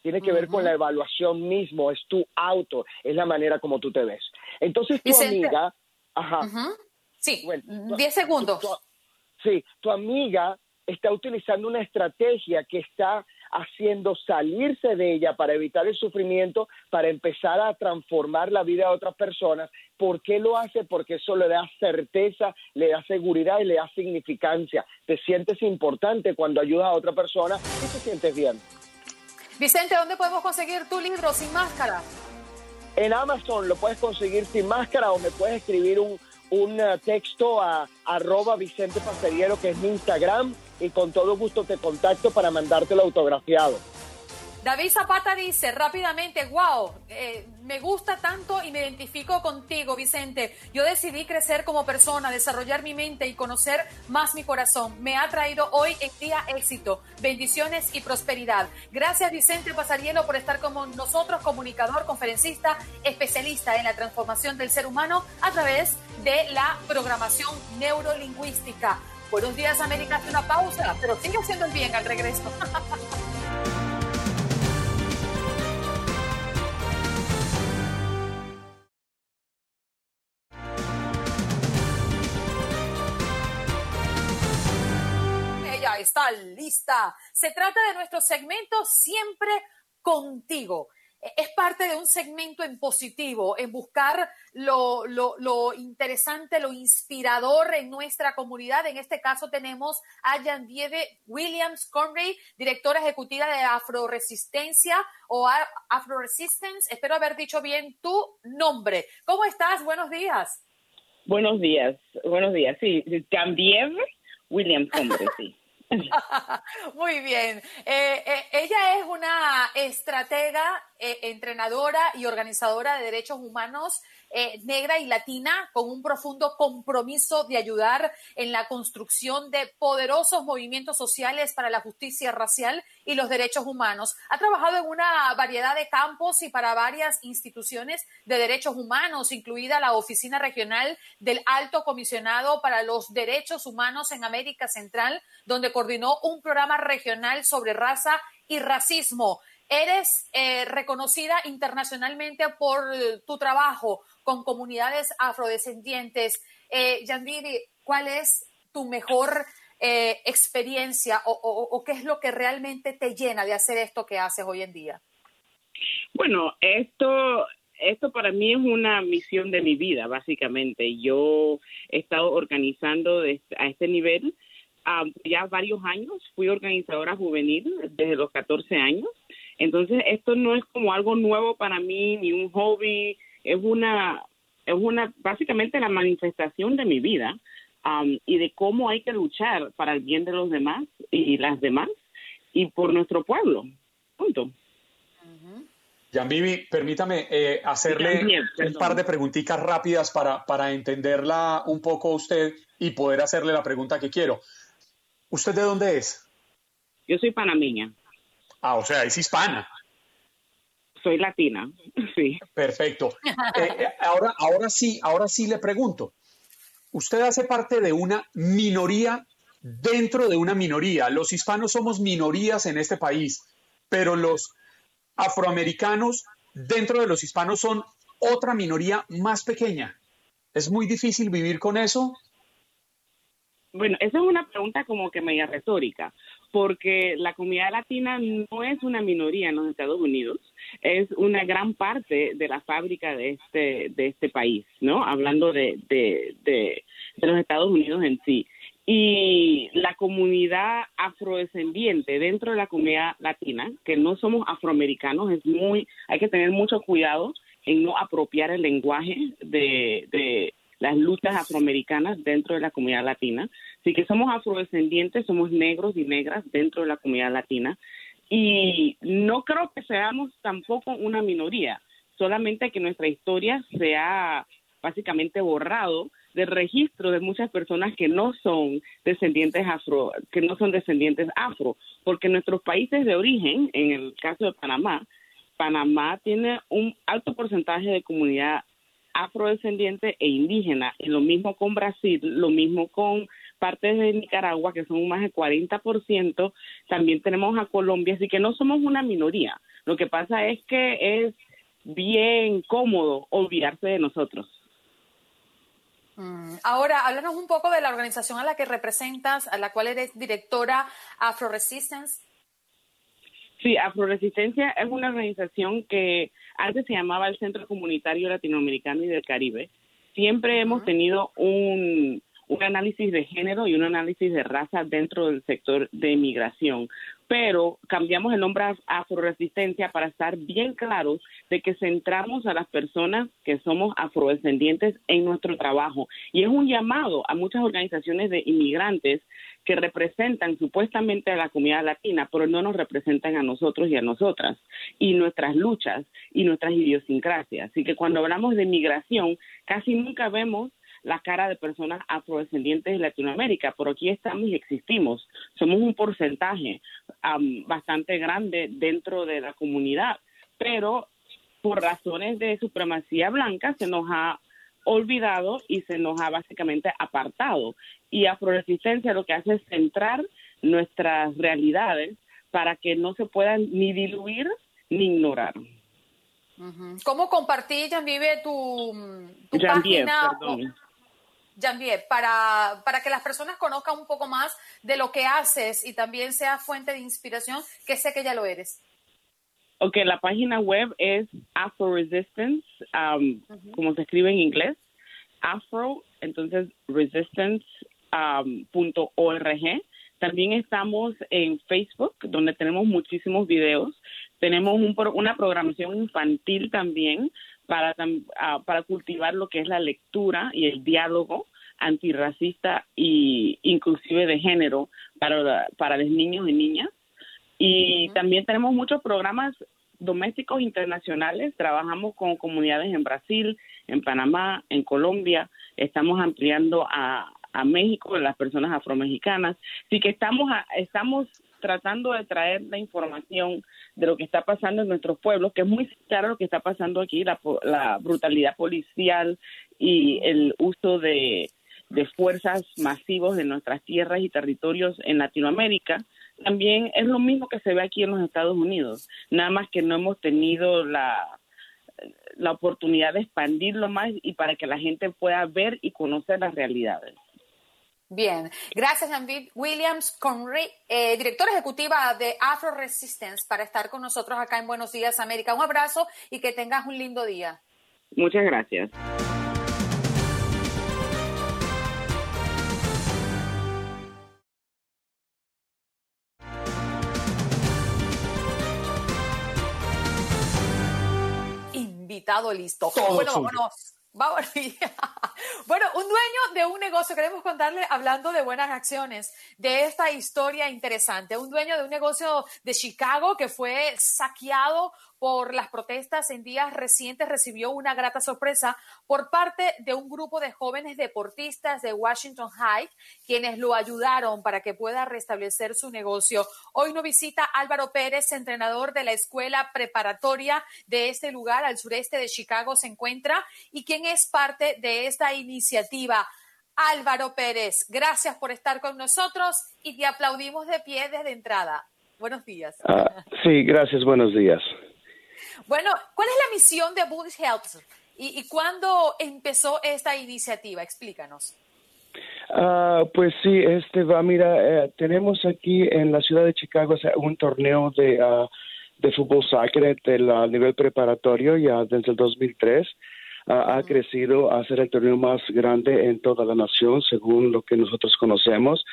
Tiene que ver con la evaluación mismo, es tu auto, es la manera como tú te ves. Entonces tu Vicente. amiga, ajá. Sí, 10 segundos. tu- tu- sí, tu amiga está utilizando una estrategia que está haciendo salirse de ella para evitar el sufrimiento, para empezar a transformar la vida de otras personas. ¿Por qué lo hace? Porque eso le da certeza, le da seguridad y le da significancia. Te sientes importante cuando ayudas a otra persona y te sientes bien. Vicente, ¿dónde podemos conseguir tu libro sin máscara? En Amazon lo puedes conseguir sin máscara o me puedes escribir un, un eh, texto a arroba Vicente Pasteriero, que es mi Instagram, y con todo gusto te contacto para mandártelo autografiado. David Zapata dice rápidamente, wow, eh, me gusta tanto y me identifico contigo, Vicente. Yo decidí crecer como persona, desarrollar mi mente y conocer más mi corazón. Me ha traído hoy en día éxito, bendiciones y prosperidad. Gracias, Vicente Pasarielo, por estar con nosotros, comunicador, conferencista, especialista en la transformación del ser humano a través de la programación neurolingüística. Buenos días, América. Hace una pausa, pero sigue haciendo bien al regreso. está lista. Se trata de nuestro segmento Siempre contigo. E- Es parte de un segmento en positivo, en buscar lo, lo- interesante, lo inspirador en nuestra comunidad. En este caso tenemos a Yandieve Williams Conray, directora ejecutiva de Afroresistencia o Afroresistance. Espero haber dicho bien tu nombre. ¿Cómo estás? Buenos días. Buenos días, buenos días. Sí, también William Combre, sí. Muy bien. Eh, eh, ella es una estratega, eh, entrenadora y organizadora de derechos humanos eh, negra y latina con un profundo compromiso de ayudar en la construcción de poderosos movimientos sociales para la justicia racial y los derechos humanos. Ha trabajado en una variedad de campos y para varias instituciones de derechos humanos, incluida la Oficina Regional del Alto Comisionado para los Derechos Humanos en América Central, donde coordinó un programa regional sobre raza y racismo. Eres eh, reconocida internacionalmente por tu trabajo con comunidades afrodescendientes. Eh, Yandiri, ¿cuál es tu mejor eh, experiencia o, o- o qué es lo que realmente te llena de hacer esto que haces hoy en día? Bueno, esto, esto para mí es una misión de mi vida, básicamente. Yo he estado organizando a este nivel ah, ya varios años. Fui organizadora juvenil desde los 14 años. Entonces, esto no es como algo nuevo para mí, ni un hobby. Es una, es una, básicamente la manifestación de mi vida am, y de cómo hay que luchar para el bien de los demás y las demás y por nuestro pueblo. Punto. Jan Vivi, permítame eh, hacerle También, un par de preguntitas rápidas para, para entenderla un poco a usted y poder hacerle la pregunta que quiero. ¿Usted de dónde es? Yo soy panameña. Ah, o sea, es hispana. Soy latina, sí. Perfecto. Eh, eh, ahora, ahora sí, ahora sí le pregunto. Usted hace parte de una minoría dentro de una minoría. Los hispanos somos minorías en este país, pero los afroamericanos dentro de los hispanos son otra minoría más pequeña. ¿Es muy difícil vivir con eso? Bueno, esa es una pregunta como que media retórica, porque la comunidad latina no es una minoría en los Estados Unidos, es una gran parte de la fábrica de este, de este país, ¿no? Hablando de, de, de, los Estados Unidos en sí. Y la comunidad afrodescendiente dentro de la comunidad latina, que no somos afroamericanos, es muy, hay que tener mucho cuidado en no apropiar el lenguaje de, de las luchas afroamericanas dentro de la comunidad latina. Así que somos afrodescendientes, somos negros y negras dentro de la comunidad latina. Y no creo que seamos tampoco una minoría, solamente que nuestra historia se ha básicamente borrado del registro de muchas personas que no son descendientes afro, que no son descendientes afro, porque nuestros países de origen, en el caso de Panamá, Panamá tiene un alto porcentaje de comunidad afrodescendiente e indígena, y lo mismo con Brasil, lo mismo con partes de Nicaragua, que son más del 40%, también tenemos a Colombia, así que no somos una minoría. Lo que pasa es que es bien cómodo olvidarse de nosotros. Mm, Ahora, háblanos un poco de la organización a la que representas, a la cual eres directora Afro Resistance. Sí, Afroresistencia es una organización que antes se llamaba el Centro Comunitario Latinoamericano y del Caribe. Siempre hemos tenido un, un análisis de género y un análisis de raza dentro del sector de migración, pero cambiamos el nombre a Afroresistencia para estar bien claros de que centramos a las personas que somos afrodescendientes en nuestro trabajo. Y es un llamado a muchas organizaciones de inmigrantes que representan supuestamente a la comunidad latina, pero no nos representan a nosotros y a nosotras, y nuestras luchas y nuestras idiosincrasias. Así que cuando hablamos de migración, casi nunca vemos la cara de personas afrodescendientes de Latinoamérica, pero aquí estamos y existimos. Somos un porcentaje am, bastante grande dentro de la comunidad, pero por razones de supremacía blanca se nos ha olvidado y se nos ha básicamente apartado. Y afroresistencia lo que hace es centrar nuestras realidades para que no se puedan ni diluir ni ignorar. ¿Cómo compartí, Janvive, tu, tu Jean-Pierre, página? perdón. Janvier, para, para que las personas conozcan un poco más de lo que haces y también sea fuente de inspiración, que sé que ya lo eres. Ok, la página web es Afro Resistance, um, como se escribe en inglés, Afro, entonces resistance um, punto org. También estamos en Facebook, donde tenemos muchísimos videos. Tenemos un una programación infantil también para, ah, para cultivar lo que es la lectura y el diálogo antirracista y inclusive de género para, la- para los niños y niñas. Y también tenemos muchos programas domésticos internacionales. Trabajamos con comunidades en Brasil, en Panamá, en Colombia. Estamos ampliando a, a México, las personas afromexicanas. Así que estamos, a- estamos tratando de traer la información de lo que está pasando en nuestros pueblos, que es muy claro lo que está pasando aquí, la, la brutalidad policial y el uso de, de fuerzas masivos de nuestras tierras y territorios en Latinoamérica, también es lo mismo que se ve aquí en los Estados Unidos, nada más que no hemos tenido la, la oportunidad de expandirlo más y para que la gente pueda ver y conocer las realidades. Bien, gracias Janvier Williams, Conry, eh, directora ejecutiva de Afro Resistance, para estar con nosotros acá en Buenos Días América. Un abrazo y que tengas un lindo día. Muchas gracias. Listo. Todo bueno, suyo. vámonos. Vámonos. bueno, un dueño de un negocio, queremos contarle, hablando de buenas acciones, de esta historia interesante. Un dueño de un negocio de Chicago que fue saqueado por las protestas en días recientes recibió una grata sorpresa por parte de un grupo de jóvenes deportistas de Washington High, quienes lo ayudaron para que pueda restablecer su negocio. Hoy nos visita Álvaro Pérez, entrenador de la escuela preparatoria de este lugar al sureste de Chicago se encuentra y quien es parte de esta iniciativa. Álvaro Pérez, gracias por estar con nosotros y te aplaudimos de pie desde entrada. Buenos días. Ah, sí, gracias, buenos días. Bueno, ¿cuál es la misión de Bulls Health y, y cuándo empezó esta iniciativa? Explícanos. Ah, pues sí, este va, mira, eh, tenemos aquí en la ciudad de Chicago o sea, un torneo de, ah, de fútbol soccer del ah, nivel preparatorio ya desde el 2003. Ah, Ha crecido a ser el torneo más grande en toda la nación, según lo que nosotros conocemos.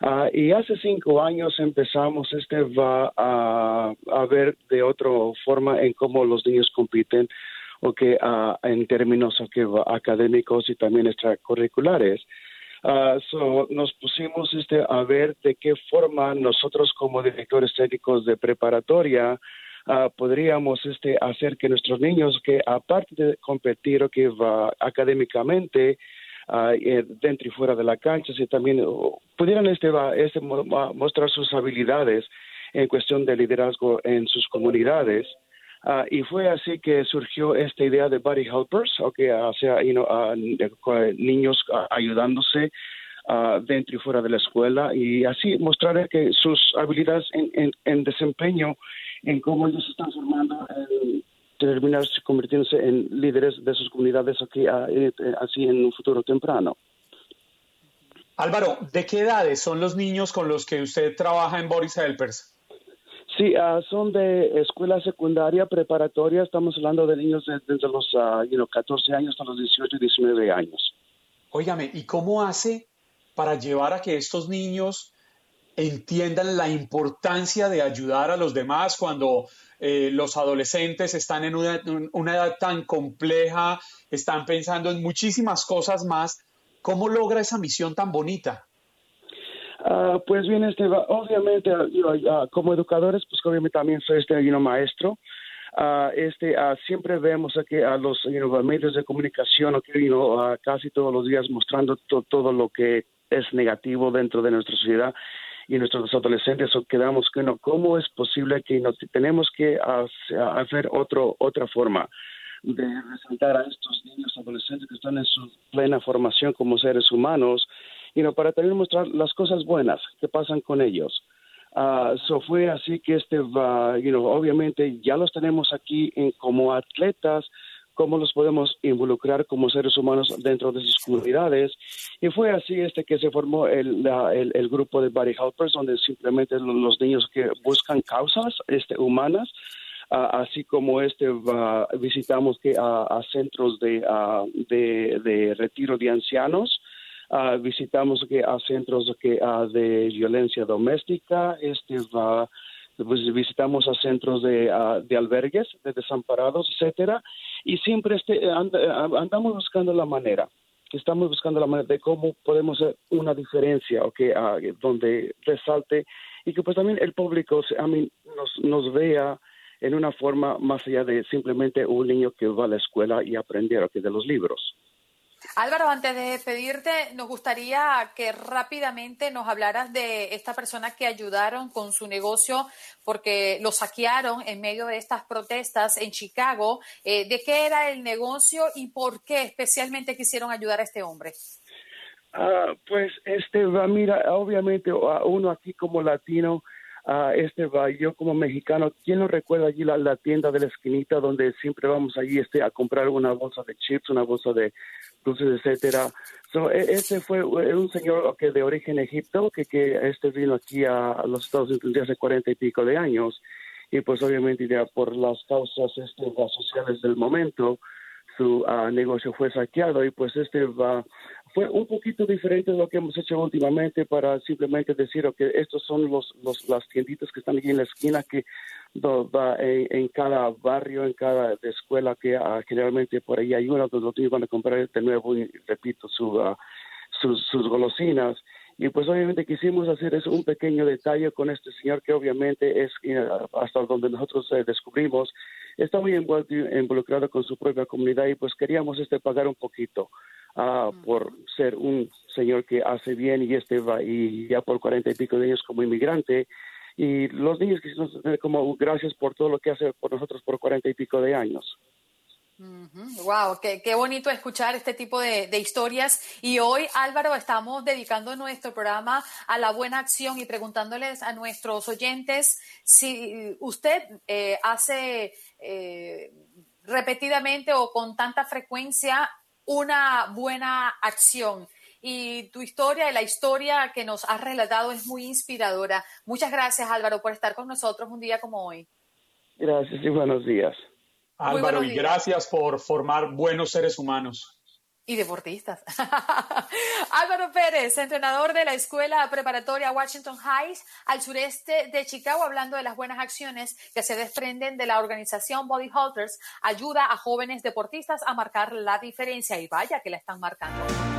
Ah, y hace cinco años empezamos, este va a, ver de otra forma en cómo los niños compiten, o ah, en términos académicos y también extracurriculares. Ah, so, nos pusimos este, a ver de qué forma nosotros como directores técnicos de preparatoria podríamos este, hacer que nuestros niños que aparte de competir o que va académicamente eh, dentro y fuera de la cancha, si también pudieran este, este, mostrar sus habilidades en cuestión de liderazgo en sus comunidades. Ah, y fue así que surgió esta idea de Body Helpers, o que o sea, know, ah, niños ayudándose ah, dentro y fuera de la escuela y así mostrar que sus habilidades en, desempeño, en cómo ellos están formando, en terminarse convirtiéndose en líderes de sus comunidades aquí, ah, eh, así en un futuro temprano. Álvaro, ¿de qué edades son los niños con los que usted trabaja en Boris Helpers? Sí, ah, son de escuela secundaria, preparatoria, estamos hablando de niños de- desde los ah, you know, 14 años hasta los 18 y 19 años. Óigame, ¿y cómo hace para llevar a que estos niños entiendan la importancia de ayudar a los demás cuando eh, los adolescentes están en una, edad tan compleja, están pensando en muchísimas cosas más? ¿Cómo logra esa misión tan bonita? Ah, pues bien, este, va- obviamente, ah, ah, como educadores, pues obviamente también soy este, you maestro. Ah, este, siempre vemos aquí a los medios de comunicación, ok, you casi todos los días mostrando to- todo lo que es negativo dentro de nuestra sociedad y nuestros adolescentes o quedamos que no, ¿cómo es posible que no tenemos que hacer, otro, otra forma? de resaltar a estos niños adolescentes que están en su plena formación como seres humanos, y no para también mostrar las cosas buenas que pasan con ellos. Ah, so fue así que este va, you know, obviamente ya los tenemos aquí en, como atletas, cómo los podemos involucrar como seres humanos dentro de sus comunidades. Y fue así este que se formó el, el, grupo de Body Helpers, donde simplemente lo- los niños que buscan causas este, humanas, así como este visitamos que a, centros de, ah, de, de retiro de ancianos, ah, visitamos que a centros que de violencia doméstica, este va pues, visitamos a centros de, de albergues de desamparados, etcétera, y siempre este and- andamos buscando la manera estamos buscando la manera de cómo podemos hacer una diferencia, o que ah, donde resalte y que pues también el público I mean, nos, nos vea en una forma más allá de simplemente un niño que va a la escuela y aprender o que de los libros. Álvaro, antes de despedirte, nos gustaría que rápidamente nos hablaras de esta persona que ayudaron con su negocio porque lo saquearon en medio de estas protestas en Chicago. Eh, ¿De qué era el negocio y por qué especialmente quisieron ayudar a este hombre? Ah, pues este va, mira, obviamente a uno aquí como latino, ah, este va, yo como mexicano, ¿quién no recuerda allí la, la tienda de la esquinita donde siempre vamos allí este a comprar una bolsa de chips, una bolsa de dulces, etcétera? So, e- este fue eh, un señor que de origen egipto que, que este vino aquí a, los Estados Unidos hace cuarenta y pico de años y pues obviamente ya por las causas este, sociales del momento su ah, negocio fue saqueado y pues este va fue un poquito diferente de lo que hemos hecho últimamente para simplemente decir que estos son los, los las tienditas que están aquí en la esquina que en, en cada barrio en cada escuela que ah, generalmente por ahí hay una donde los niños van a comprar de nuevo y repito su ah, sus, sus golosinas. Y pues obviamente quisimos hacer eso, un pequeño detalle con este señor que obviamente es eh, hasta donde nosotros eh, descubrimos está muy envuelto involucrado con su propia comunidad y pues queríamos este pagar un poquito ah, por ser un señor que hace bien y este va y ya por cuarenta y pico de años como inmigrante y los niños quisimos tener como gracias por todo lo que hace por nosotros por cuarenta y pico de años. Wow, qué, qué bonito escuchar este tipo de, de historias. Y hoy, Álvaro, estamos dedicando nuestro programa a la buena acción y preguntándoles a nuestros oyentes si usted eh, hace eh, repetidamente o con tanta frecuencia una buena acción. Y tu historia y la historia que nos has relatado es muy inspiradora. Muchas gracias, Álvaro, por estar con nosotros un día como hoy. Gracias y buenos días. Álvaro, buenos y días. gracias por formar buenos seres humanos. Y deportistas. Álvaro Pérez, entrenador de la escuela preparatoria Washington Heights al sureste de Chicago, hablando de las buenas acciones que se desprenden de la organización Body Halters, ayuda a jóvenes deportistas a marcar la diferencia y vaya que la están marcando.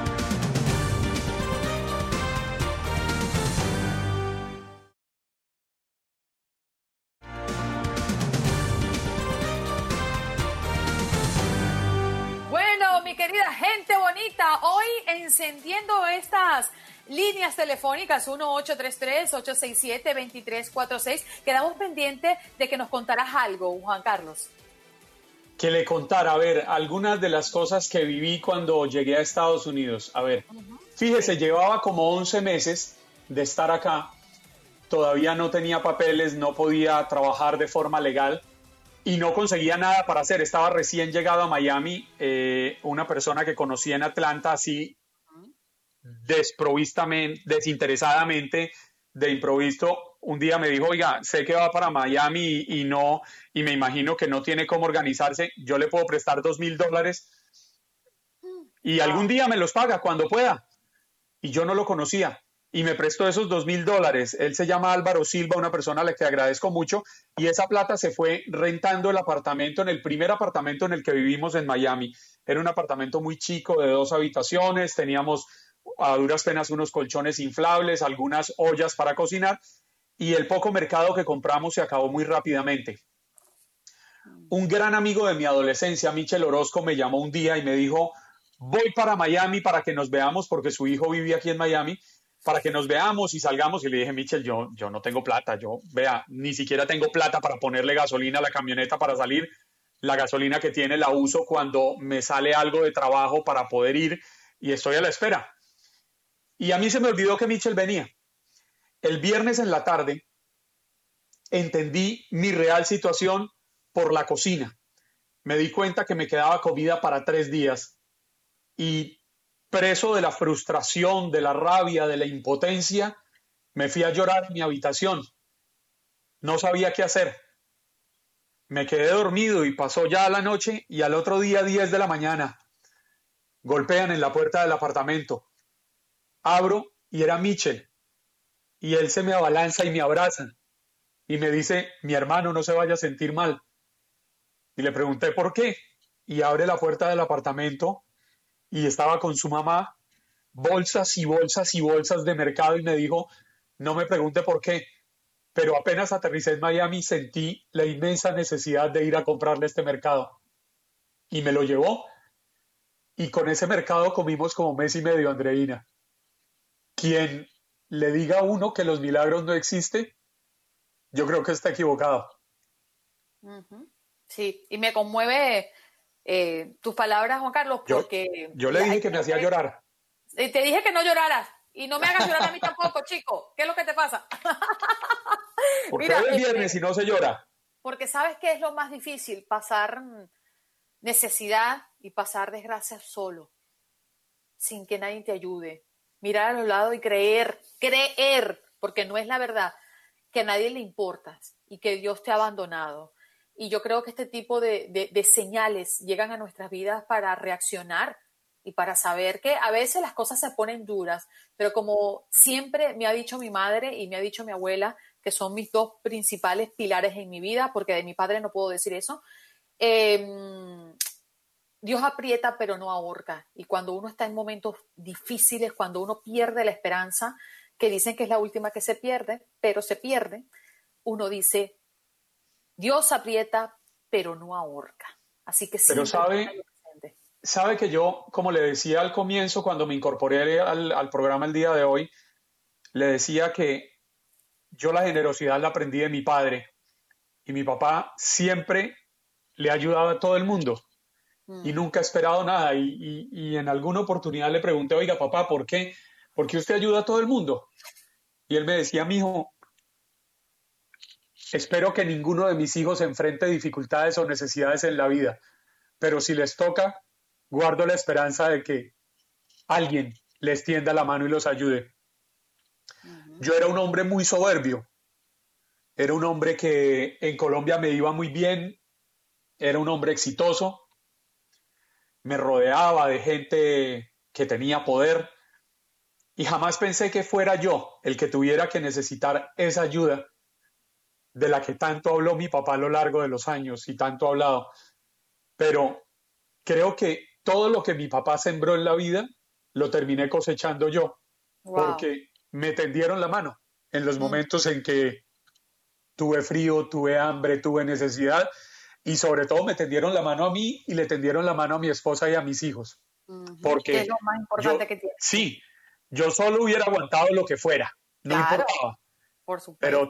Gente bonita, hoy encendiendo estas líneas telefónicas 1-833-867-2346, quedamos pendientes de que nos contarás algo, Juan Carlos. Que le contara, a ver, algunas de las cosas que viví cuando llegué a Estados Unidos. A ver, fíjese, llevaba como 11 meses de estar acá, todavía no tenía papeles, no podía trabajar de forma legal y no conseguía nada para hacer. Estaba recién llegado a Miami, eh, una persona que conocí en Atlanta, así desprovistamente, desinteresadamente, de improviso, un día me dijo, oiga, sé que va para Miami y, y no, y me imagino que no tiene cómo organizarse, yo le puedo prestar dos mil dólares y algún día me los paga cuando pueda. Y yo no lo conocía y me prestó esos dos mil dólares. Él se llama Álvaro Silva, una persona a la que agradezco mucho, y esa plata se fue rentando el apartamento, en el primer apartamento en el que vivimos en Miami. Era un apartamento muy chico de dos habitaciones, teníamos a duras penas unos colchones inflables, algunas ollas para cocinar y el poco mercado que compramos se acabó muy rápidamente. Un gran amigo de mi adolescencia, Michel Orozco, me llamó un día y me dijo, voy para Miami para que nos veamos porque su hijo vivía aquí en Miami para que nos veamos y salgamos. Y le dije, Michel, yo, yo no tengo plata, yo, vea, ni siquiera tengo plata para ponerle gasolina a la camioneta para salir. La gasolina que tiene la uso cuando me sale algo de trabajo para poder ir y estoy a la espera. Y a mí se me olvidó que Michel venía. El viernes en la tarde entendí mi real situación por la cocina. Me di cuenta que me quedaba comida para tres días y preso de la frustración, de la rabia, de la impotencia, me fui a llorar en mi habitación. No sabía qué hacer. Me quedé dormido y pasó ya la noche y al otro día, 10 de la mañana, golpean en la puerta del apartamento. Abro y era Michel. Y él se me abalanza y me abraza. Y me dice, mi hermano, no se vaya a sentir mal. Y le pregunté por qué. Y abre la puerta del apartamento y estaba con su mamá, bolsas y bolsas y bolsas de mercado y me dijo, no me pregunte por qué, pero apenas aterricé en Miami sentí la inmensa necesidad de ir a comprarle este mercado. Y me lo llevó. Y con ese mercado comimos como mes y medio, Andreina. Quien le diga a uno que los milagros no existen, yo creo que está equivocado. Sí, y me conmueve eh, tus palabras, Juan Carlos, Yo- porque... Yo le dije que me hacía llorar. Eh, Te dije que no lloraras y no me hagas llorar a mí tampoco, chico. ¿Qué es lo que te pasa? Porque Mira, este- viernes y no se llora. Porque sabes que es lo más difícil, pasar mm, necesidad y pasar desgracia solo, sin que nadie te ayude. Mirar a los lados y creer, creer, porque no es la verdad, que a nadie le importas y que Dios te ha abandonado. Y yo creo que este tipo de, de- señales llegan a nuestras vidas para reaccionar y para saber que a veces las cosas se ponen duras, pero como siempre me ha dicho mi madre y me ha dicho mi abuela, que son mis dos principales pilares en mi vida, porque de mi padre no puedo decir eso, eh, Dios aprieta pero no ahorca. Y cuando uno está en momentos difíciles, cuando uno pierde la esperanza, que dicen que es la última que se pierde, pero se pierde, uno dice, Dios aprieta pero no ahorca. Así que Pero siempre sabe, sabe que yo, como le decía al comienzo, cuando me incorporé al, al programa el día de hoy, le decía que yo la generosidad la aprendí de mi padre y mi papá siempre le ha ayudado a todo el mundo y nunca ha esperado nada. Y, y- y en alguna oportunidad le pregunté, oiga, papá, ¿por qué? ¿Por qué usted ayuda a todo el mundo? Y él me decía, mijo, espero que ninguno de mis hijos enfrente dificultades o necesidades en la vida, pero si les toca, guardo la esperanza de que alguien les tienda la mano y los ayude. Yo era un hombre muy soberbio, era un hombre que en Colombia me iba muy bien, era un hombre exitoso, me rodeaba de gente que tenía poder. Y jamás pensé que fuera yo el que tuviera que necesitar esa ayuda de la que tanto habló mi papá a lo largo de los años y tanto ha hablado. Pero creo que todo lo que mi papá sembró en la vida lo terminé cosechando yo, Wow. porque me tendieron la mano en los momentos en que tuve frío, tuve hambre, tuve necesidad y sobre todo me tendieron la mano a mí y le tendieron la mano a mi esposa y a mis hijos. Porque Que es lo más importante yo- que tiene. Sí, yo solo hubiera aguantado lo que fuera, no Claro. importaba. Por supuesto. Pero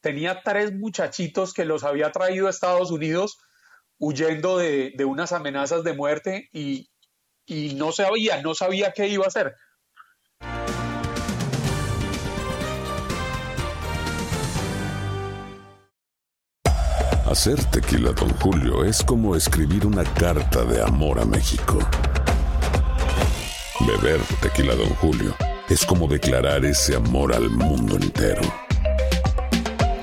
tenía tres muchachitos que los había traído a Estados Unidos huyendo de, de unas amenazas de muerte y, y no sabía, no sabía qué iba a hacer. Hacer tequila, Don Julio, es como escribir una carta de amor a México. Beber tequila, Don Julio, es como declarar ese amor al mundo entero.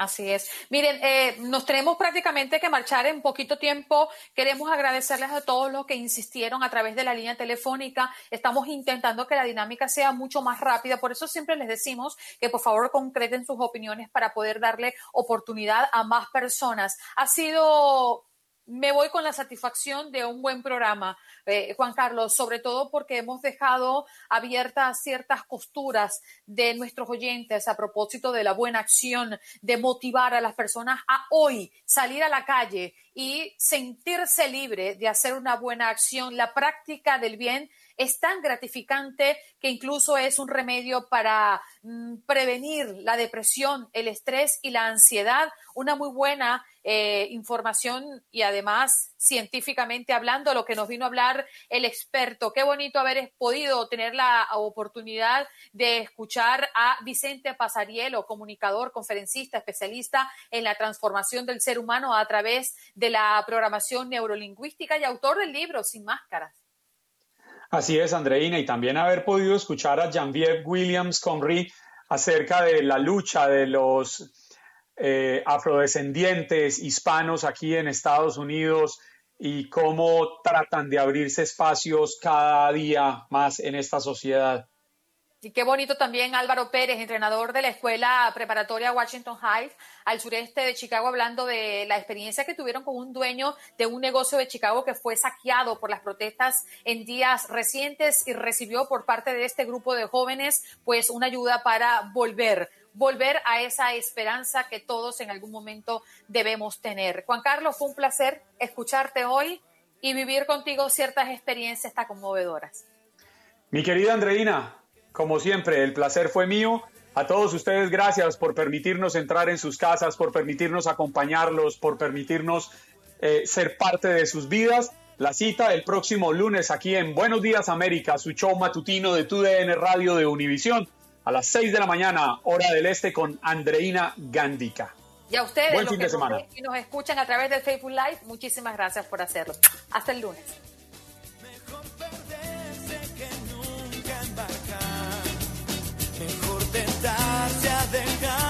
Así es. Miren, eh, nos tenemos prácticamente que marchar en poquito tiempo. Queremos agradecerles a todos los que insistieron a través de la línea telefónica. Estamos intentando que la dinámica sea mucho más rápida. Por eso siempre les decimos que por favor concreten sus opiniones para poder darle oportunidad a más personas. Ha sido me voy con la satisfacción de un buen programa, eh, Juan Carlos, sobre todo porque hemos dejado abiertas ciertas costuras de nuestros oyentes a propósito de la buena acción, de motivar a las personas a hoy salir a la calle y sentirse libre de hacer una buena acción. La práctica del bien es tan gratificante que incluso es un remedio para mm, prevenir la depresión, el estrés y la ansiedad. Una muy buena eh, información y además científicamente hablando, lo que nos vino a hablar el experto. Qué bonito haber podido tener la oportunidad de escuchar a Vicente Pasarielo, comunicador, conferencista, especialista en la transformación del ser humano a través de la programación neurolingüística y autor del libro Sin Máscaras. Así es, Andreina, y también haber podido escuchar a Jean-Pierre Williams Conry acerca de la lucha de los eh, afrodescendientes hispanos aquí en Estados Unidos y cómo tratan de abrirse espacios cada día más en esta sociedad. Y qué bonito también Álvaro Pérez, entrenador de la escuela preparatoria Washington Heights, al sureste de Chicago, hablando de la experiencia que tuvieron con un dueño de un negocio de Chicago que fue saqueado por las protestas en días recientes y recibió por parte de este grupo de jóvenes pues una ayuda para volver volver a esa esperanza que todos en algún momento debemos tener. Juan Carlos, fue un placer escucharte hoy y vivir contigo ciertas experiencias tan conmovedoras. Mi querida Andreina, como siempre, el placer fue mío. A todos ustedes, gracias por permitirnos entrar en sus casas, por permitirnos acompañarlos, por permitirnos eh, ser parte de sus vidas. La cita el próximo lunes aquí en Buenos Días América, su show matutino de TUDN Radio de Univisión a las 6 de la mañana, hora del este, con Andreina Gandica. Y a ustedes, Buen los fin que de semana. y nos escuchan a través del Facebook Live, muchísimas gracias por hacerlo. Hasta el lunes. A